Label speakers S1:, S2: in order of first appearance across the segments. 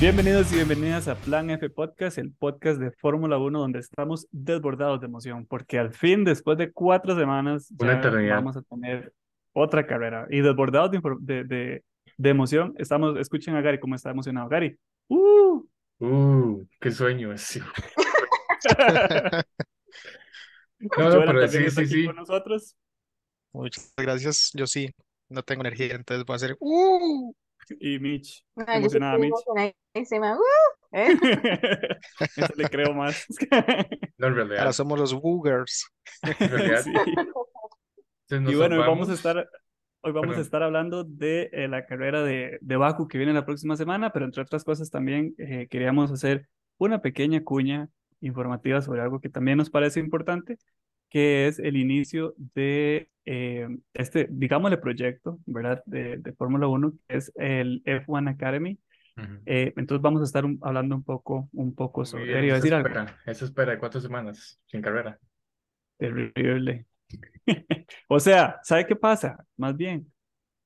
S1: Bienvenidos y bienvenidas a Plan F Podcast, el podcast de Fórmula 1 donde estamos desbordados de emoción, porque al fin, después de cuatro semanas,
S2: Una
S1: ya vamos a tener otra carrera. Y desbordados de, de, de, de emoción, estamos, escuchen a Gary cómo está emocionado. Gary, ¡uh!
S2: Uh, qué sueño ese. No, no, pero sí, sí, sí.
S1: con nosotros.
S3: Muchas gracias. Yo sí, no tengo energía, entonces voy a hacer ¡Uh!
S1: Y Mitch,
S4: No,
S1: emocionada Mitch.
S4: emocionadísima. ¡Uh! ¿Eh?
S1: Eso le creo más.
S2: No, en
S3: Ahora somos los Woogers.
S2: en realidad,
S1: Sí. Y bueno, hoy vamos a estar, hoy vamos a
S2: Perdón.
S1: estar hablando de eh, la carrera de, de Baku que viene la próxima semana, pero entre otras cosas también eh, queríamos hacer una pequeña cuña informativa sobre algo que también nos parece importante, que es el inicio de eh, este, digámosle, proyecto, ¿verdad? De, de Fórmula 1, que es el F1 Academy.
S2: Ujú.
S1: Eh, entonces vamos a estar un- hablando un poco, un poco sobre,
S2: bien, eso
S1: decir algo
S2: espera, eso espera cuatro semanas sin carrera.
S1: terrible. O sea, ¿sabe qué pasa? Más bien,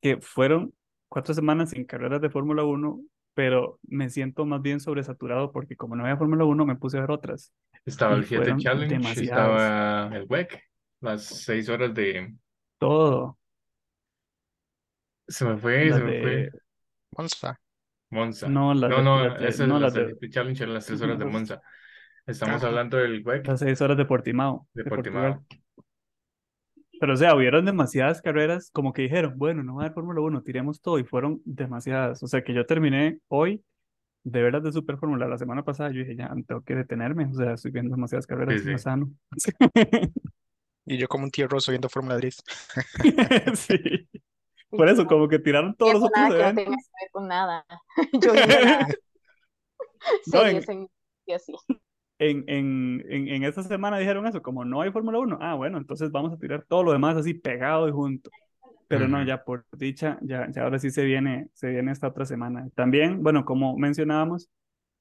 S1: que fueron cuatro semanas sin carreras de Fórmula 1, pero me siento más bien sobresaturado porque como no había Fórmula 1, me puse a ver otras
S2: Estaba
S1: y
S2: el 7
S1: fueron
S2: Challenge,
S1: demasiadas.
S2: estaba el WEC, las seis horas de...
S1: Todo,
S2: Se me fue, se me fue.
S3: Monza.
S2: Monza.
S1: no,
S2: No,
S1: de,
S2: no,
S1: de,
S2: esa es
S1: no,
S2: la
S1: las de,
S2: Challenge, eran las tres horas de Monza. Estamos
S3: Ajá.
S2: hablando del WEC
S1: las seis horas de Portimao,
S2: de. Portimao.
S1: Pero o sea, hubieron demasiadas carreras, como que dijeron, bueno, no va a haber Fórmula 1, tiremos todo, y fueron demasiadas. O sea, que yo terminé hoy de veras de Super Fórmula la semana pasada, yo dije, ya, tengo que detenerme, o sea, estoy viendo demasiadas
S2: Sí,
S1: carreras, no
S2: sí.
S1: es sano.
S3: Y yo como un tierroso viendo Fórmula Drift.
S1: Sí, por eso, como que tiraron todos los otros
S4: nada no
S1: eventos.
S4: que ver con nada. Yo nada.
S1: No, en,
S4: en,
S1: en, en, en esta semana dijeron eso, como no hay Fórmula 1, ah, bueno, entonces vamos a tirar todo lo demás así pegado y junto. Pero no,
S2: Ujú.
S1: ya por dicha, ya, ya ahora sí se viene, se viene esta otra semana. También, bueno, como mencionábamos,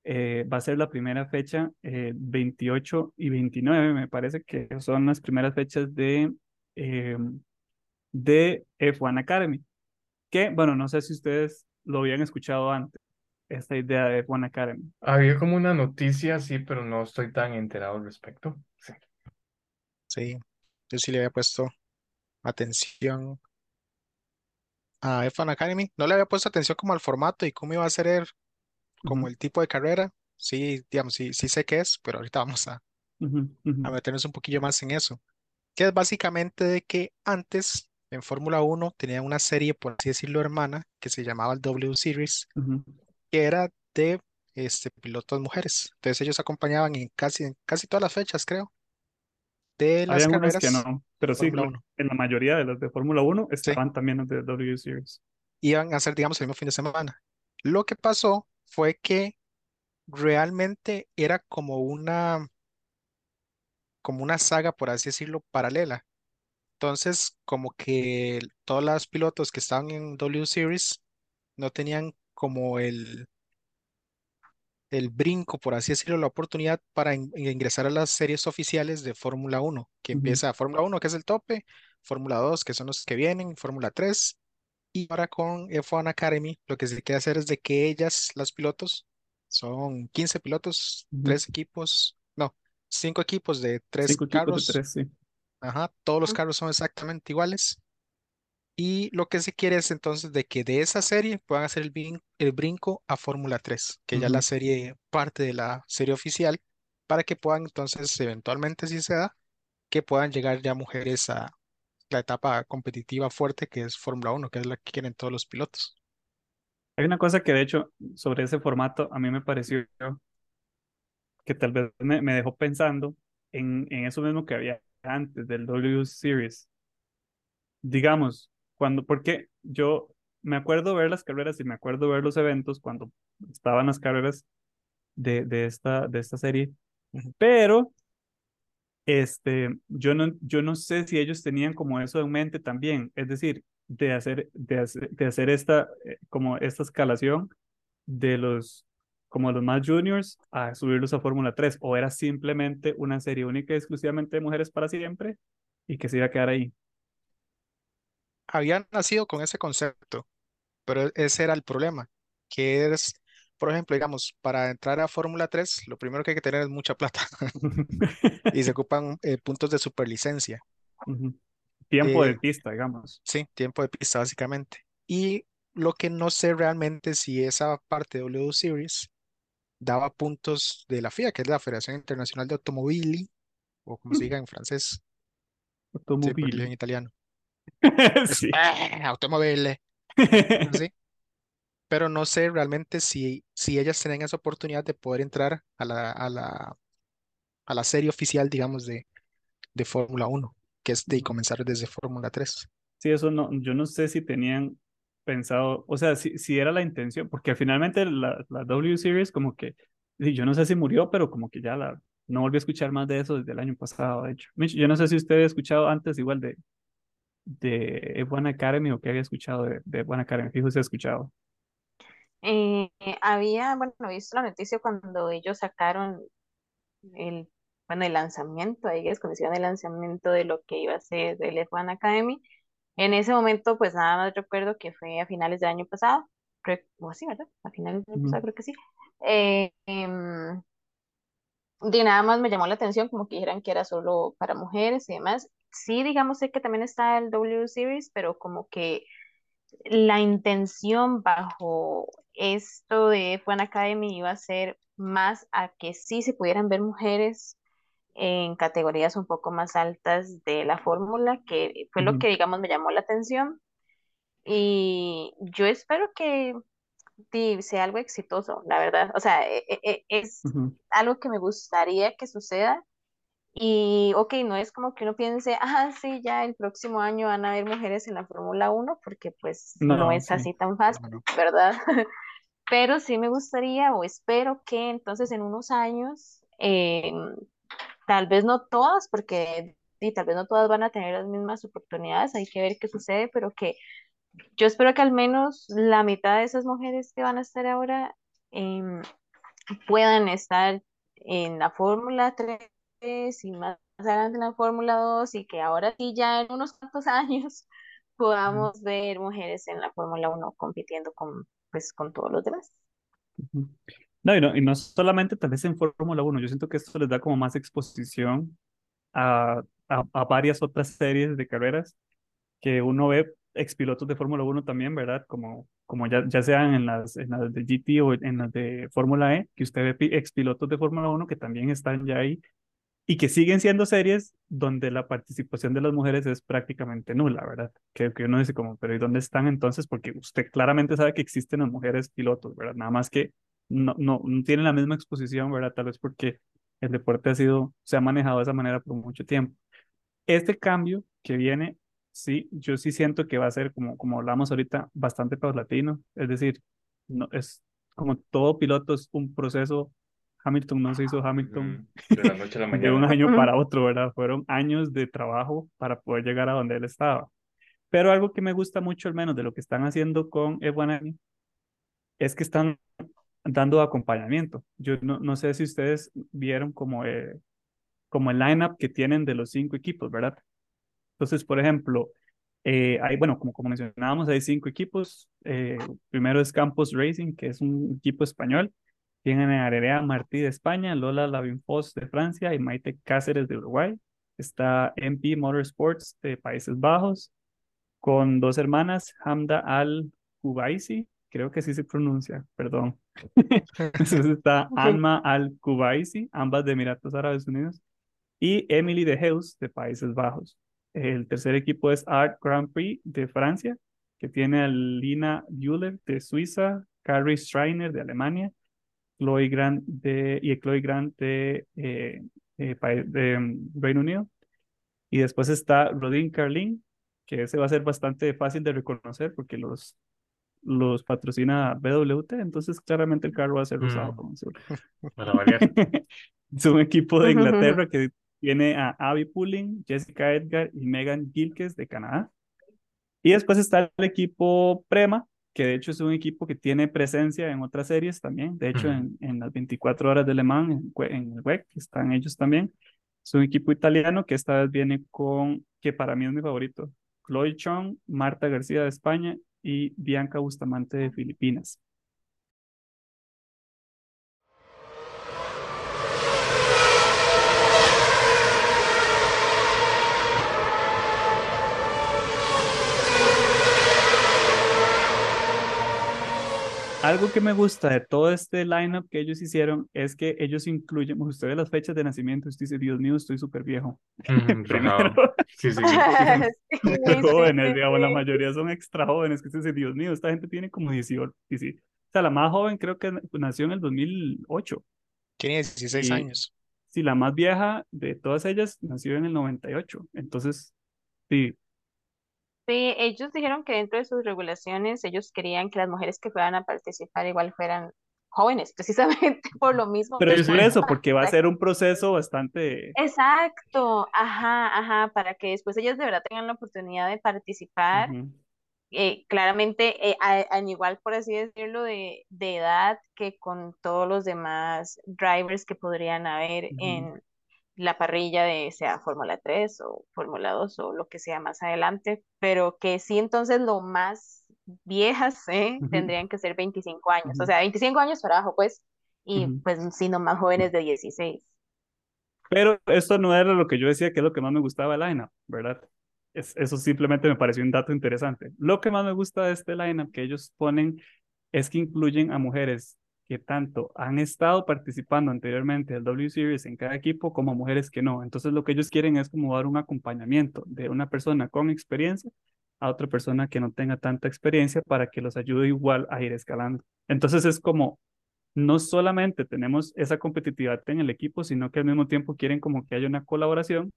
S1: eh, va a ser la primera fecha, eh, 28 y 29, me parece que son las primeras fechas de, eh, de F1 Academy. Que, bueno, no sé si ustedes lo habían escuchado antes, esta idea de F1 Academy.
S2: Había como una noticia, sí, pero no estoy tan enterado al respecto. Sí.
S3: Sí, yo sí le había puesto atención a F1 Academy. No le había puesto atención como al formato y cómo iba a ser el- como el tipo de carrera. Sí, digamos, sí, sí sé qué es, pero ahorita vamos a, meternos un poquillo más en eso. Que es básicamente de que antes en Fórmula 1 tenía una serie, por así decirlo, hermana, que se llamaba el W Series. que era de este, pilotos mujeres. Entonces ellos acompañaban en casi, en casi todas las fechas, creo, de las
S1: Habían unas que
S3: carreras
S1: no, pero sí,
S3: Fórmula
S1: la-
S3: 1.
S1: en la mayoría de las de Fórmula 1
S3: Sí,
S1: estaban también las de W Series.
S3: iban a ser, digamos, el mismo fin de semana. Lo que pasó fue que realmente era como una, como una saga, por así decirlo, paralela. Entonces, como que todos los pilotos que estaban en W Series no tenían como el, el brinco, por así decirlo, la oportunidad para in- ingresar a las series oficiales de Fórmula 1, que
S1: Ujú,
S3: empieza Fórmula 1, que es el tope, Fórmula 2, que son los que vienen, Fórmula 3, y ahora con F1 Academy, lo que se quiere hacer es de que ellas, las pilotos, son 15 pilotos,
S1: ujú.
S3: tres equipos, no, cinco equipos de tres
S1: Cinco equipos de
S3: carros,
S1: tres, sí.
S3: ajá, todos los carros son exactamente iguales. Y lo que se quiere es entonces de que de esa serie puedan hacer el, brin- el brinco a Fórmula 3, que ya la serie parte de la serie oficial, para que puedan entonces eventualmente, si se da, que puedan llegar ya mujeres a la etapa competitiva fuerte que es Fórmula 1, que es la que quieren todos los pilotos.
S1: Hay una cosa que de hecho sobre ese formato a mí me pareció que tal vez me, me dejó pensando en, en eso mismo que había antes del W Series. Digamos, cuando, porque yo me acuerdo ver las carreras y me acuerdo ver los eventos cuando estaban las carreras de, de esta, de esta serie, pero este, yo no, yo no sé si ellos tenían como eso en mente también, es decir, de hacer, de hacer, de hacer esta, eh, como esta escalación de los, como los más juniors a subirlos a Fórmula 3, o era simplemente una serie única y exclusivamente de mujeres para siempre y que se iba a quedar ahí.
S3: Habían nacido con ese concepto, pero ese era el problema, que es por ejemplo, digamos, para entrar a Fórmula 3, lo primero que hay que tener es mucha plata y se ocupan eh, puntos de superlicencia.
S1: Tiempo de
S3: Eh,
S1: pista, digamos.
S3: sí, tiempo de pista básicamente. Y lo que no sé realmente si esa parte de W Series daba puntos de la FIA, que es la Federación Internacional de Automobili, o como se diga en francés, sí, dije en italiano.
S1: Sí.
S3: ¡ah! automobile, así. Pero no sé realmente si, si ellas tienen esa oportunidad de poder entrar a la, a la, a la serie oficial, digamos, de, de Fórmula 1, que es de comenzar desde Fórmula 3.
S1: Sí, eso no, yo no sé si tenían pensado, o sea, si, si era la intención, porque finalmente la, la W Series como que, sí, yo no sé si murió, pero como que ya la, no volví a escuchar más de eso desde el año pasado, de hecho. Yo no sé si usted había escuchado antes igual de, de F1 Academy o que había escuchado de, de F1 Academy, fijo, se ha escuchado.
S4: Eh, había, bueno, visto la noticia cuando ellos sacaron el, bueno, el lanzamiento, ahí es cuando hicieron el lanzamiento de lo que iba a ser el F1 Academy. En ese momento, pues nada más recuerdo que fue a finales del año pasado, creo, o sí, ¿verdad? A finales del año pasado, creo que sí. Eh, em, de nada más me llamó la atención como que dijeran que era solo para mujeres y demás. Sí, digamos, sé que también está el W Series, pero como que la intención bajo esto de F1 Academy iba a ser más a que sí se pudieran ver mujeres en categorías un poco más altas de la fórmula, que fue lo que, digamos, me llamó la atención. Y yo espero que sea algo exitoso, la verdad. O sea, e- e- e- es algo que me gustaría que suceda. Y, ok, no es como que uno piense, ah, sí, ya el próximo año van a haber mujeres en la Fórmula uno porque pues no
S1: No,
S4: es
S1: sí.
S4: así tan fácil,
S3: No, no.
S4: ¿verdad? Pero sí me gustaría o espero que entonces en unos años, eh, tal vez no todas, porque y tal vez no todas van a tener las mismas oportunidades, hay que ver qué sucede, pero que yo espero que al menos la mitad de esas mujeres que van a estar ahora em, puedan estar en la Fórmula 3 y más adelante en la Fórmula 2 y que ahora sí ya en unos cuantos años podamos ver mujeres en la Fórmula 1 compitiendo con, pues, con todos los demás.
S1: Ujú. No, y no, y no solamente tal vez en Fórmula uno yo siento que esto les da como más exposición a, a, a varias otras series de carreras que uno ve expilotos de Fórmula uno también, ¿verdad? Como, como ya, ya sean en las, en las de GT o en las de Fórmula E, que usted ve pi- expilotos de Fórmula uno que también están ya ahí y que siguen siendo series donde la participación de las mujeres es prácticamente nula, ¿verdad? Que, que uno dice como, pero ¿y dónde están entonces? Porque usted claramente sabe que existen las mujeres pilotos, ¿verdad? Nada más que no, no, tienen la misma exposición, ¿verdad? Tal vez porque el deporte ha sido, se ha manejado de esa manera por mucho tiempo. Este cambio que viene, sí, yo sí siento que va a ser, como, como hablamos ahorita, bastante paulatino. Es decir, no, es como todo piloto es un proceso. Hamilton no se hizo Hamilton
S2: Ujú. De la noche a la
S1: de un año para otro, ¿verdad? Fueron años de trabajo para poder llegar a donde él estaba. Pero algo que me gusta mucho, al menos de lo que están haciendo con F1 es que están dando acompañamiento. Yo no, no sé si ustedes vieron como, eh, como el lineup que tienen de los cinco equipos, ¿verdad? Entonces, por ejemplo, eh, hay, bueno, como, como mencionábamos, hay cinco equipos. Eh, primero es Campos Racing, que es un equipo español. Tienen a Arerea Martí de España, Lola Lavinfos de Francia y Maite Cáceres de Uruguay. Está MP Motorsports de Países Bajos, con dos hermanas, Hamda Al Kubaisi, creo que así se pronuncia, perdón. Después está Alma Al Kubaisi, ambas de Emiratos Árabes Unidos y Emily de Heus de Países Bajos. El tercer equipo es Art Grand Prix de Francia, que tiene a Lina Bühler de Suiza, Carrie Schreiner de Alemania, Chloe Grant de, y Chloe Grant de, eh, eh, de um, Reino Unido. Y después está Rodin Carlin, que ese va a ser bastante fácil de reconocer porque los, los patrocina BWT, entonces claramente el carro va a ser
S2: Mm,
S1: como azul.
S2: para variar.
S1: Es un equipo de Inglaterra que tiene a Abby Pulling, Jessica Edgar y Megan Gilkes de Canadá. Y después está el equipo Prema, que de hecho es un equipo que tiene presencia en otras series también. De hecho, en, en las 24 horas de Le Mans, en, en el WEC, están ellos también. Es un equipo italiano que esta vez viene con, que para mí es mi favorito, Chloe Chong, Marta García de España y Bianca Bustamante de Filipinas. Algo que me gusta de todo este lineup que ellos hicieron es que ellos incluyen, pues, usted ve las fechas de nacimiento, usted dice, Dios mío, estoy súper viejo. Primero.
S2: Sí, sí.
S4: Sí,
S1: súper
S4: sí,
S1: jóvenes, digamos, la mayoría son extra jóvenes, que usted dice, Dios mío, esta gente tiene como 18, y sí. O sea, la más joven creo que nació en el 2008,
S3: Tiene 16
S1: y
S3: años.
S1: sí, la más vieja de todas ellas nació en el 98, entonces, sí,
S4: Sí, ellos dijeron que dentro de sus regulaciones ellos querían que las mujeres que fueran a participar igual fueran jóvenes, precisamente por lo mismo
S1: pero
S2: Sí,
S1: es por eso, porque va a ser un proceso bastante...
S4: Exacto, ajá, ajá, para que después ellas de verdad tengan la oportunidad de participar, eh, claramente eh, igual, por así decirlo, de, de edad que con todos los demás drivers que podrían haber en la parrilla de sea Fórmula 3 o Fórmula 2 o lo que sea más adelante, pero que sí entonces lo más viejas ¿eh? tendrían que ser 25 años, o sea, 25 años para abajo, pues, y
S1: ujú.
S4: pues sino más jóvenes de 16.
S1: Pero esto no era lo que yo decía que es lo que más me gustaba del lineup, ¿verdad? Es, eso simplemente me pareció un dato interesante. Lo que más me gusta de este lineup que ellos ponen es que incluyen a mujeres que tanto han estado participando anteriormente del W Series en cada equipo como mujeres que no. Entonces lo que ellos quieren es como dar un acompañamiento de una persona con experiencia a otra persona que no tenga tanta experiencia para que los ayude igual a ir escalando. Entonces es como no solamente tenemos esa competitividad en el equipo, sino que al mismo tiempo quieren como que haya una colaboración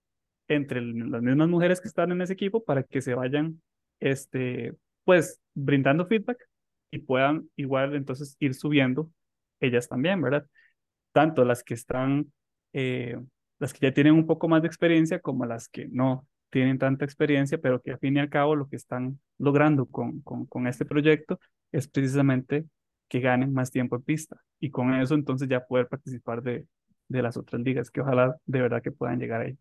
S1: entre las mismas mujeres que están en ese equipo para que se vayan, este, pues, brindando feedback y puedan igual entonces ir subiendo ellas también, ¿verdad? Tanto las que están, eh, las que ya tienen un poco más de experiencia como las que no tienen tanta experiencia, pero que al fin y al cabo lo que están logrando con, con, con este proyecto es precisamente que ganen más tiempo en pista y con eso entonces ya poder participar de, de las otras ligas, que ojalá de verdad que puedan llegar ahí.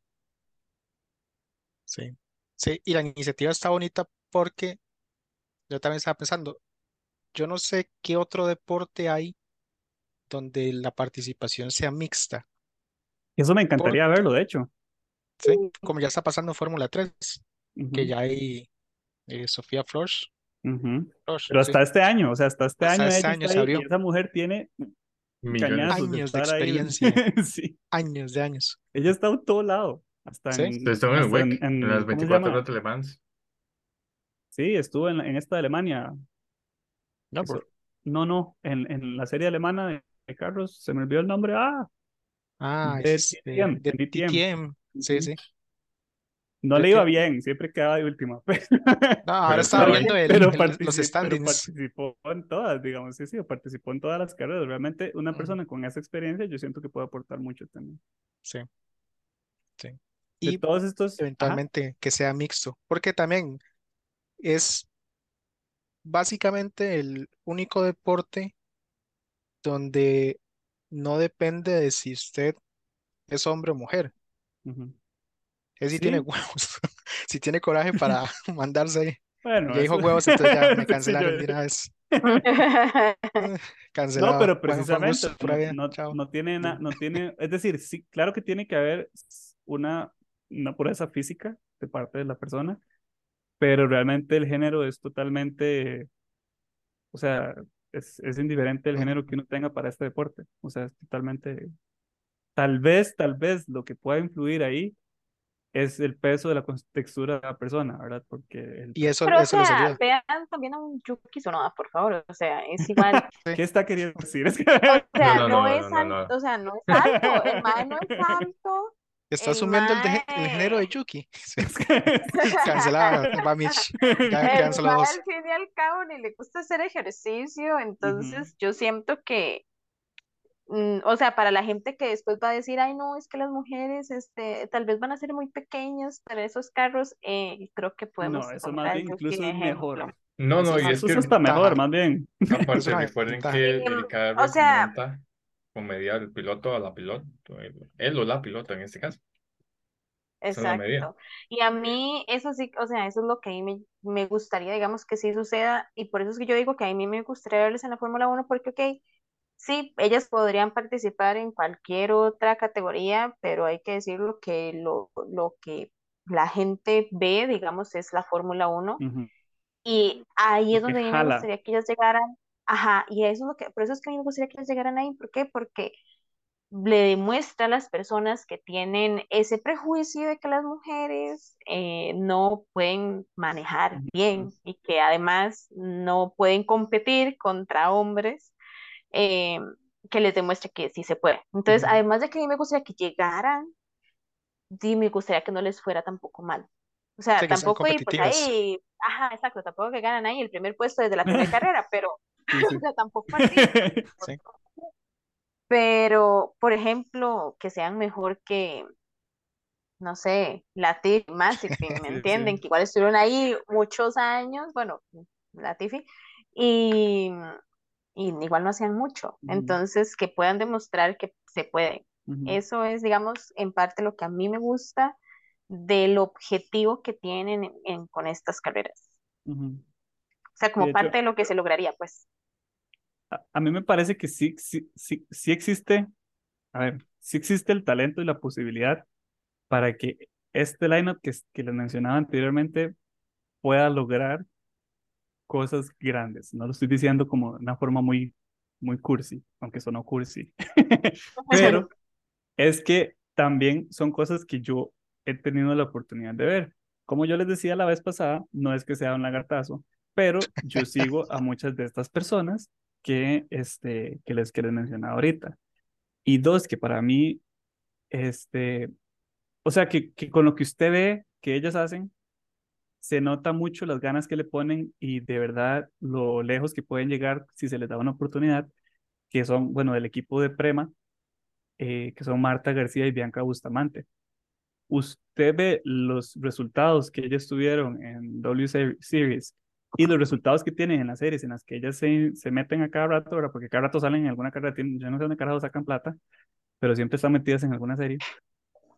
S3: Sí. Sí, y la iniciativa está bonita porque yo también estaba pensando, yo no sé qué otro deporte hay donde la participación sea mixta.
S1: Eso me
S3: Por,
S1: encantaría verlo, de hecho.
S3: sí, como ya está pasando en Fórmula 3, que ya hay eh, Sofía Flores,
S1: Pero
S3: sí,
S1: hasta este año, o sea, hasta este
S3: hasta
S1: año
S3: este
S1: ella
S3: año
S1: está
S3: se
S1: ahí
S3: abrió.
S1: y esa mujer tiene de
S3: Años de
S1: ahí.
S3: experiencia,
S1: Sí,
S3: años de años.
S1: ella está en todo lado, hasta
S3: Sí,
S1: en,
S2: Estuvo en el
S1: hasta en,
S2: WEC, en
S1: en-
S2: las
S1: ¿cómo se
S2: 24
S1: llama?
S2: horas de Le Mans.
S1: Sí, estuvo en, la- en esta de Alemania.
S3: no,
S1: Eso,
S3: por,
S1: no, no, en, en la serie alemana de, de carros, se me olvidó el nombre. Ah,
S3: ah,
S1: de
S3: es este,
S1: DTM,
S3: de
S1: en DTM.
S3: DTM, sí, sí,
S1: No le iba bien, siempre quedaba de última. pero-
S3: No, ahora
S2: Pero
S3: estaba viendo el,
S1: Pero,
S3: el- los
S1: pero
S3: standings.
S1: participó en todas, digamos, sí, sí, participó en todas las carreras. Realmente una persona con esa experiencia yo siento que puede aportar mucho también.
S3: Sí, sí.
S1: De
S3: Y
S1: todos estos, ajá,
S3: eventualmente que sea mixto, porque también es básicamente el único deporte donde no depende de si usted es hombre o mujer, es si tiene huevos, si tiene coraje para mandarse ahí.
S1: bueno,
S3: Ya dijo
S1: eso,
S3: huevos, entonces ya me cancelaron de una vez.
S1: No,
S3: Cancelado.
S1: pero
S3: un gusto,
S1: precisamente no, no, no tiene, na- no tiene, es decir, sí, claro que tiene que haber una, una pureza física de parte de la persona, pero realmente el género es totalmente, o sea, es, es indiferente el género que uno tenga para este deporte, o sea, es totalmente, tal vez, tal vez lo que pueda influir ahí es el peso de la textura de la persona, ¿verdad? Porque el,
S3: Y eso,
S4: Pero, o
S3: eso les
S4: sea,
S3: ayuda.
S4: vean también a un Yuki Tsunoda, por favor. O sea, es igual.
S1: ¿qué está queriendo decir? Es que,
S4: O
S2: No,
S4: sea,
S2: no,
S4: no
S2: no,
S4: es
S2: no, no,
S4: alto,
S2: no.
S4: o sea, no es alto. El mae no es alto.
S3: Está
S4: El
S3: asumiendo el, de- el género de
S4: mae.
S3: Yuki. Cancelada, va Mitch.
S4: El mae
S3: dos.
S4: al fin y al cabo ni le gusta hacer ejercicio, entonces yo siento que, mm, o sea, para la gente que después va a decir, ay, no, es que las mujeres, este, tal vez van a ser muy pequeñas para esos carros, eh, creo que podemos
S1: No, eso más bien incluso es mejor.
S2: No,
S3: Eso
S2: no, y es
S1: Eso es
S2: que
S1: hasta mejor,
S3: ventaja.
S1: más bien.
S2: Aparte recuerden que el
S4: o
S2: carro
S4: sea,
S2: monta con medida del piloto a la piloto, él, o la pilota en este caso.
S4: Exacto. Y a mí eso sí, o sea, eso es lo que a mí me, me gustaría, digamos, que sí suceda, y por eso es que yo digo que a mí me gustaría verles en la Fórmula 1, porque, ok, sí, ellas podrían participar en cualquier otra categoría, pero hay que decirlo que lo, lo que la gente ve, digamos, es la Fórmula 1,
S1: Ujú.
S4: y ahí es
S1: Lo
S4: donde a mí me gustaría que ellas llegaran, Ajá, y eso es lo que, por eso es que a mí me gustaría que les llegaran ahí. ¿Por qué? Porque le demuestra a las personas que tienen ese prejuicio de que las mujeres eh, no pueden manejar bien y que además no pueden competir contra hombres, eh, que les demuestre que sí se puede. Entonces, además de que a mí me gustaría que llegaran, sí me gustaría que no les fuera tampoco mal. O sea,
S3: Sí,
S4: tampoco ir pues
S3: competitivas.
S4: ahí, ajá, exacto, tampoco que ganan ahí el primer puesto desde la primera carrera, pero. o sea, tampoco así.
S3: Sí.
S4: Pero, por ejemplo, que sean mejor que, no sé, Latifi, Mazepin, ¿me entienden?
S1: sí.
S4: Que igual estuvieron ahí muchos años, bueno, Latifi, y, y igual no hacían mucho. Entonces, que puedan demostrar que se puede.
S1: Ujú.
S4: Eso es, digamos, en parte lo que a mí me gusta del objetivo que tienen en- en- con estas carreras. O sea, como
S1: De hecho,
S4: parte de lo que se lograría, pues.
S1: a, a mí me parece que sí, sí, sí, sí existe, a ver, sí existe el talento y la posibilidad para que este lineup que, que les mencionaba anteriormente pueda lograr cosas grandes. No lo estoy diciendo como de una forma muy, muy cursi, aunque sonó cursi. Pero es que también son cosas que yo he tenido la oportunidad de ver. Como yo les decía la vez pasada, no es que sea un lagartazo, pero yo sigo a muchas de estas personas que, este, que, les, que les mencionaba ahorita. Y dos, que para mí, este, o sea, que, que con lo que usted ve que ellas hacen, se nota mucho las ganas que le ponen y de verdad lo lejos que pueden llegar si se les da una oportunidad, que son, bueno, del equipo de Prema, eh, que son Marta García y Bianca Bustamante. Usted ve los resultados que ellas tuvieron en W Series y los resultados que tienen en las series en las que ellas se, se meten a cada rato, ¿verdad? porque cada rato salen en alguna carrera, tienen, yo no sé dónde carajo sacan plata, pero siempre están metidas en alguna serie.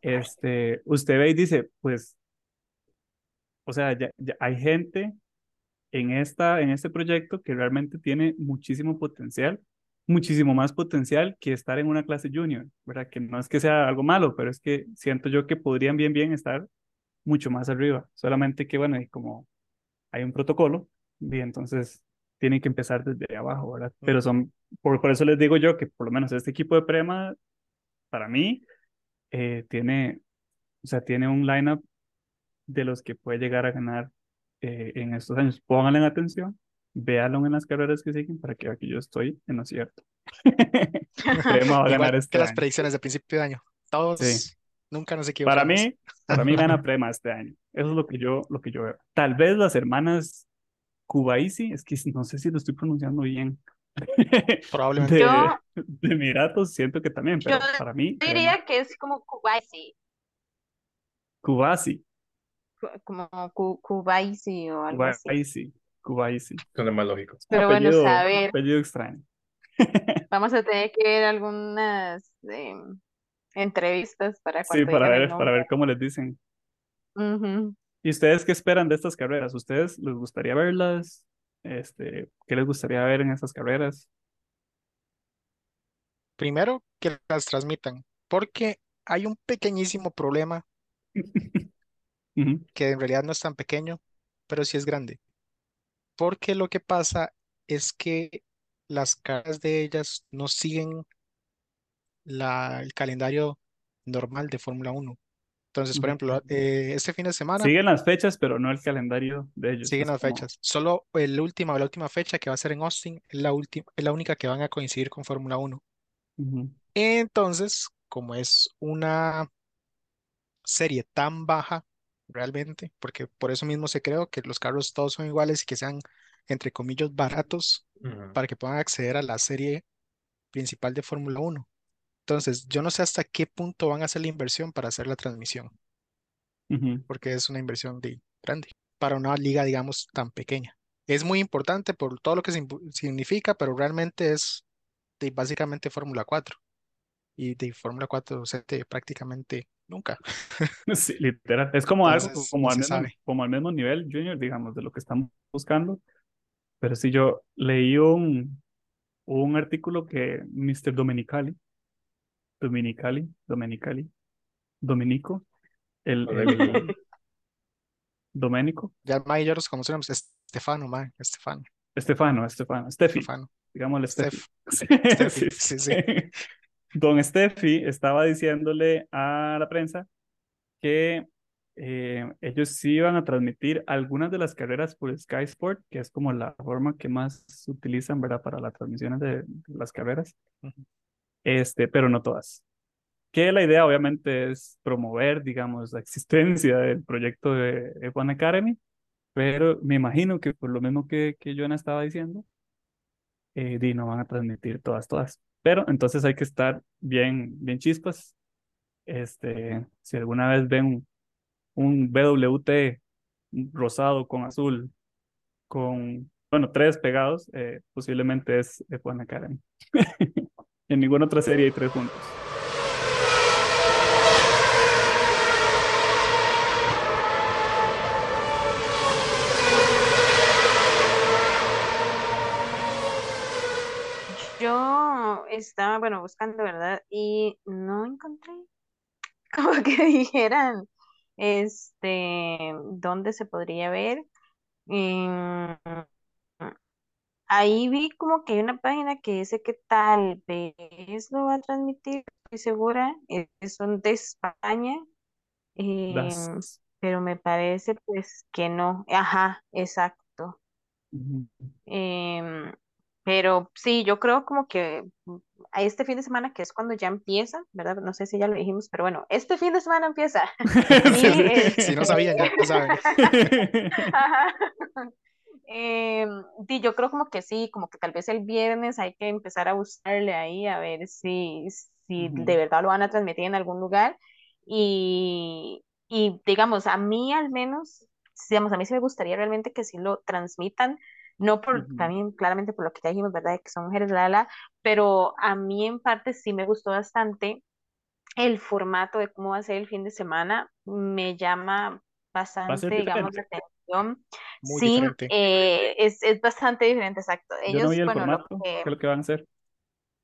S1: Este, usted ve y dice, pues, o sea, hay gente en, esta, en este proyecto que realmente tiene muchísimo potencial, muchísimo más potencial que estar en una clase junior, ¿verdad? Que no es que sea algo malo, pero es que siento yo que podrían bien, bien estar mucho más arriba. Solamente que, bueno, y como hay un protocolo, y entonces tienen que empezar desde abajo, ¿verdad? Pero son, por, por eso les digo yo que por lo menos este equipo de Prema, para mí, eh, tiene, o sea, tiene un lineup de los que puede llegar a ganar eh, en estos años. Pónganle en atención, véanlo en las carreras que siguen para que vea que yo estoy en lo cierto. Prema va a
S3: Igual
S1: ganar
S3: que
S1: este
S3: las
S1: año.
S3: predicciones de principio de año. Todos
S1: Sí.
S3: Nunca nos
S1: Para
S3: equivocamos.
S1: mí, para mí gana Prema este año. Eso es lo que yo, lo que yo veo. Tal vez las hermanas Kubaisi, es que no sé si lo estoy pronunciando bien.
S3: Probablemente.
S1: De,
S4: Yo-
S1: de Emiratos siento que también, pero
S4: Yo
S1: para mí, Prema.
S4: diría que es como Kubaisi,
S1: Kubasi,
S4: cu- como Ku- Kubaisi o algo así.
S1: Kubaisi, Kubaisi.
S2: Suena más lógico.
S4: Pero bueno,
S1: Apellido,
S4: saber.
S1: apellido extraño.
S4: Vamos a tener que ver algunas em, entrevistas para
S1: Sí,
S4: cuando
S1: para ver, para ver cómo les dicen. ¿Y ustedes qué esperan de estas carreras? ¿Ustedes les gustaría verlas? Este, ¿qué les gustaría ver en estas carreras?
S3: Primero, que las transmitan, porque hay un pequeñísimo problema que en realidad no es tan pequeño, pero sí es grande. Porque lo que pasa es que las carreras de ellas no siguen la, el calendario normal de Fórmula 1. Entonces, por ejemplo, eh, este fin de semana
S1: Siguen las fechas, pero no el calendario de ellos.
S3: siguen
S1: Es
S3: las
S1: como-
S3: fechas. Solo el última, la última fecha que va a ser en Austin es la última, es la única que van a coincidir con Fórmula 1.
S1: Ujú,
S3: Entonces, como es una serie tan baja realmente, porque por eso mismo se creó que los carros todos son iguales y que sean, entre comillas, baratos para que puedan acceder a la serie principal de Fórmula 1. Entonces, yo no sé hasta qué punto van a hacer la inversión para hacer la transmisión,
S1: ujú.
S3: porque es una inversión de, grande para una liga, digamos, tan pequeña. Es muy importante por todo lo que significa, pero realmente es de básicamente Fórmula 4. Y de Fórmula 4 se te prácticamente nunca.
S1: Sí, literal. Es como algo,
S3: Entonces,
S1: como
S3: ni
S1: al
S3: se
S1: mismo, como al mismo nivel junior, digamos, de lo que estamos buscando. Pero sí, yo leí un, un artículo que Mr. Domenicali, Dominicali, Domenicali, Dominico, el, el Domenico,
S3: Ya y yo los conocemos, Estefano, mae, Estefano.
S1: Estefano, Estefano, Steffi,
S3: Estefano.
S1: digámosle Steffi.
S3: Steph. Steffi,
S1: Sí,
S3: sí, sí.
S1: Don Steffi estaba diciéndole a la prensa que eh, ellos sí iban a transmitir algunas de las carreras por Sky Sport, que es como la forma que más utilizan, ¿verdad? Para las transmisiones de, de las carreras,
S3: Ujú.
S1: Este, pero no todas. Que la idea obviamente es promover, digamos, la existencia del proyecto de F1 Academy, pero me imagino que por lo mismo que, que Joana estaba diciendo, eh, no van a transmitir todas, todas. Pero entonces hay que estar bien, bien chispas. Este, si alguna vez ven un BWT rosado con azul, con, bueno, tres pegados, eh, posiblemente es F1 Academy. En ninguna otra serie hay tres juntos.
S4: Yo estaba, bueno, buscando, ¿verdad? Y no encontré como que dijeran, este, dónde se podría ver. Em, ahí vi como que hay una página que dice que tal vez lo va a transmitir, estoy segura, eh, son de España, em, pero me parece pues que no. Ajá, exacto. Em, pero sí, yo creo como que mm, a este fin de semana, que es cuando ya empieza, ¿verdad? No sé si ya lo dijimos, pero bueno, este fin de semana empieza.
S1: Sí,
S4: Y,
S1: sí.
S4: eh,
S3: Si no sabían, ya lo saben.
S4: Ajá. Em, di, yo creo como que sí, como que tal vez el viernes hay que empezar a buscarle ahí a ver si, si de verdad lo van a transmitir en algún lugar. Y, y digamos, a mí al menos, digamos, a mí sí me gustaría realmente que sí lo transmitan, no por, también claramente por lo que ya dijimos, ¿verdad? Que son mujeres, la, la, pero a mí en parte sí me gustó bastante el formato de cómo va a ser el fin de semana me llama bastante, digamos, la
S1: diferente.
S3: Muy
S4: Sí, eh, es, es bastante diferente, exacto.
S1: Yo no vi
S4: Ellos,
S1: el
S4: bueno, lo
S1: formato.
S4: que
S1: ¿Qué es lo que van a hacer?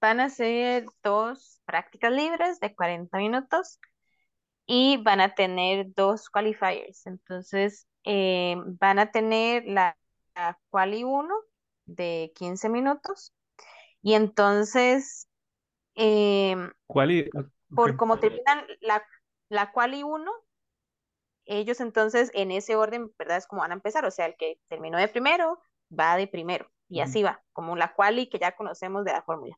S4: van a hacer dos prácticas libres de 40 minutos y van a tener dos qualifiers. Entonces, eh, van a tener la, la quali 1 de 15 minutos y entonces, em,
S1: ¿Cuál? y- ok.
S4: por como terminan la, la quali 1, ellos entonces en ese orden, ¿verdad? Es como van a empezar, o sea, el que terminó de primero va de primero y así va, como la quali que ya conocemos de la fórmula.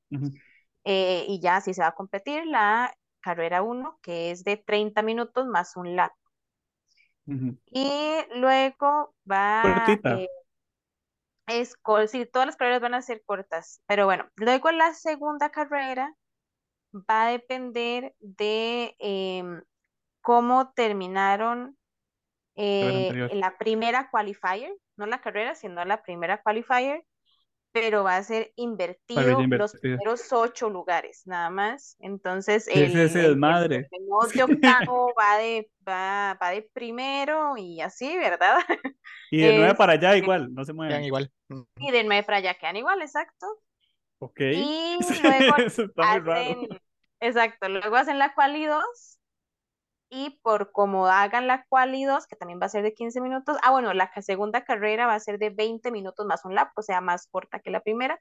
S4: Eh, y ya así se va a competir la carrera 1, que es de 30 minutos más un lap. Y luego va, eh, es, sí, todas las carreras van a ser cortas, pero bueno, luego la segunda carrera va a depender de em, cómo terminaron eh, la primera qualifier, no la carrera, sino la primera qualifier, pero va a ser invertido los primeros ocho lugares, nada más. Entonces,
S1: ¿Qué es
S4: el, el que
S1: desmadre?
S4: terminó de octavo va de, va, va de primero y así, ¿verdad?
S1: Y de nueve
S4: Este,
S1: para allá igual, no se
S3: Quedan
S1: mueven.
S3: igual.
S4: Y de nueve para allá quedan igual, exacto.
S1: Ok.
S4: Y luego
S1: Eso está muy raro.
S4: hacen, exacto, luego hacen la quali 2 y por como hagan la quali 2, que también va a ser de 15 minutos, ah, bueno, la segunda carrera va a ser de 20 minutos más un lap, o sea, más corta que la primera.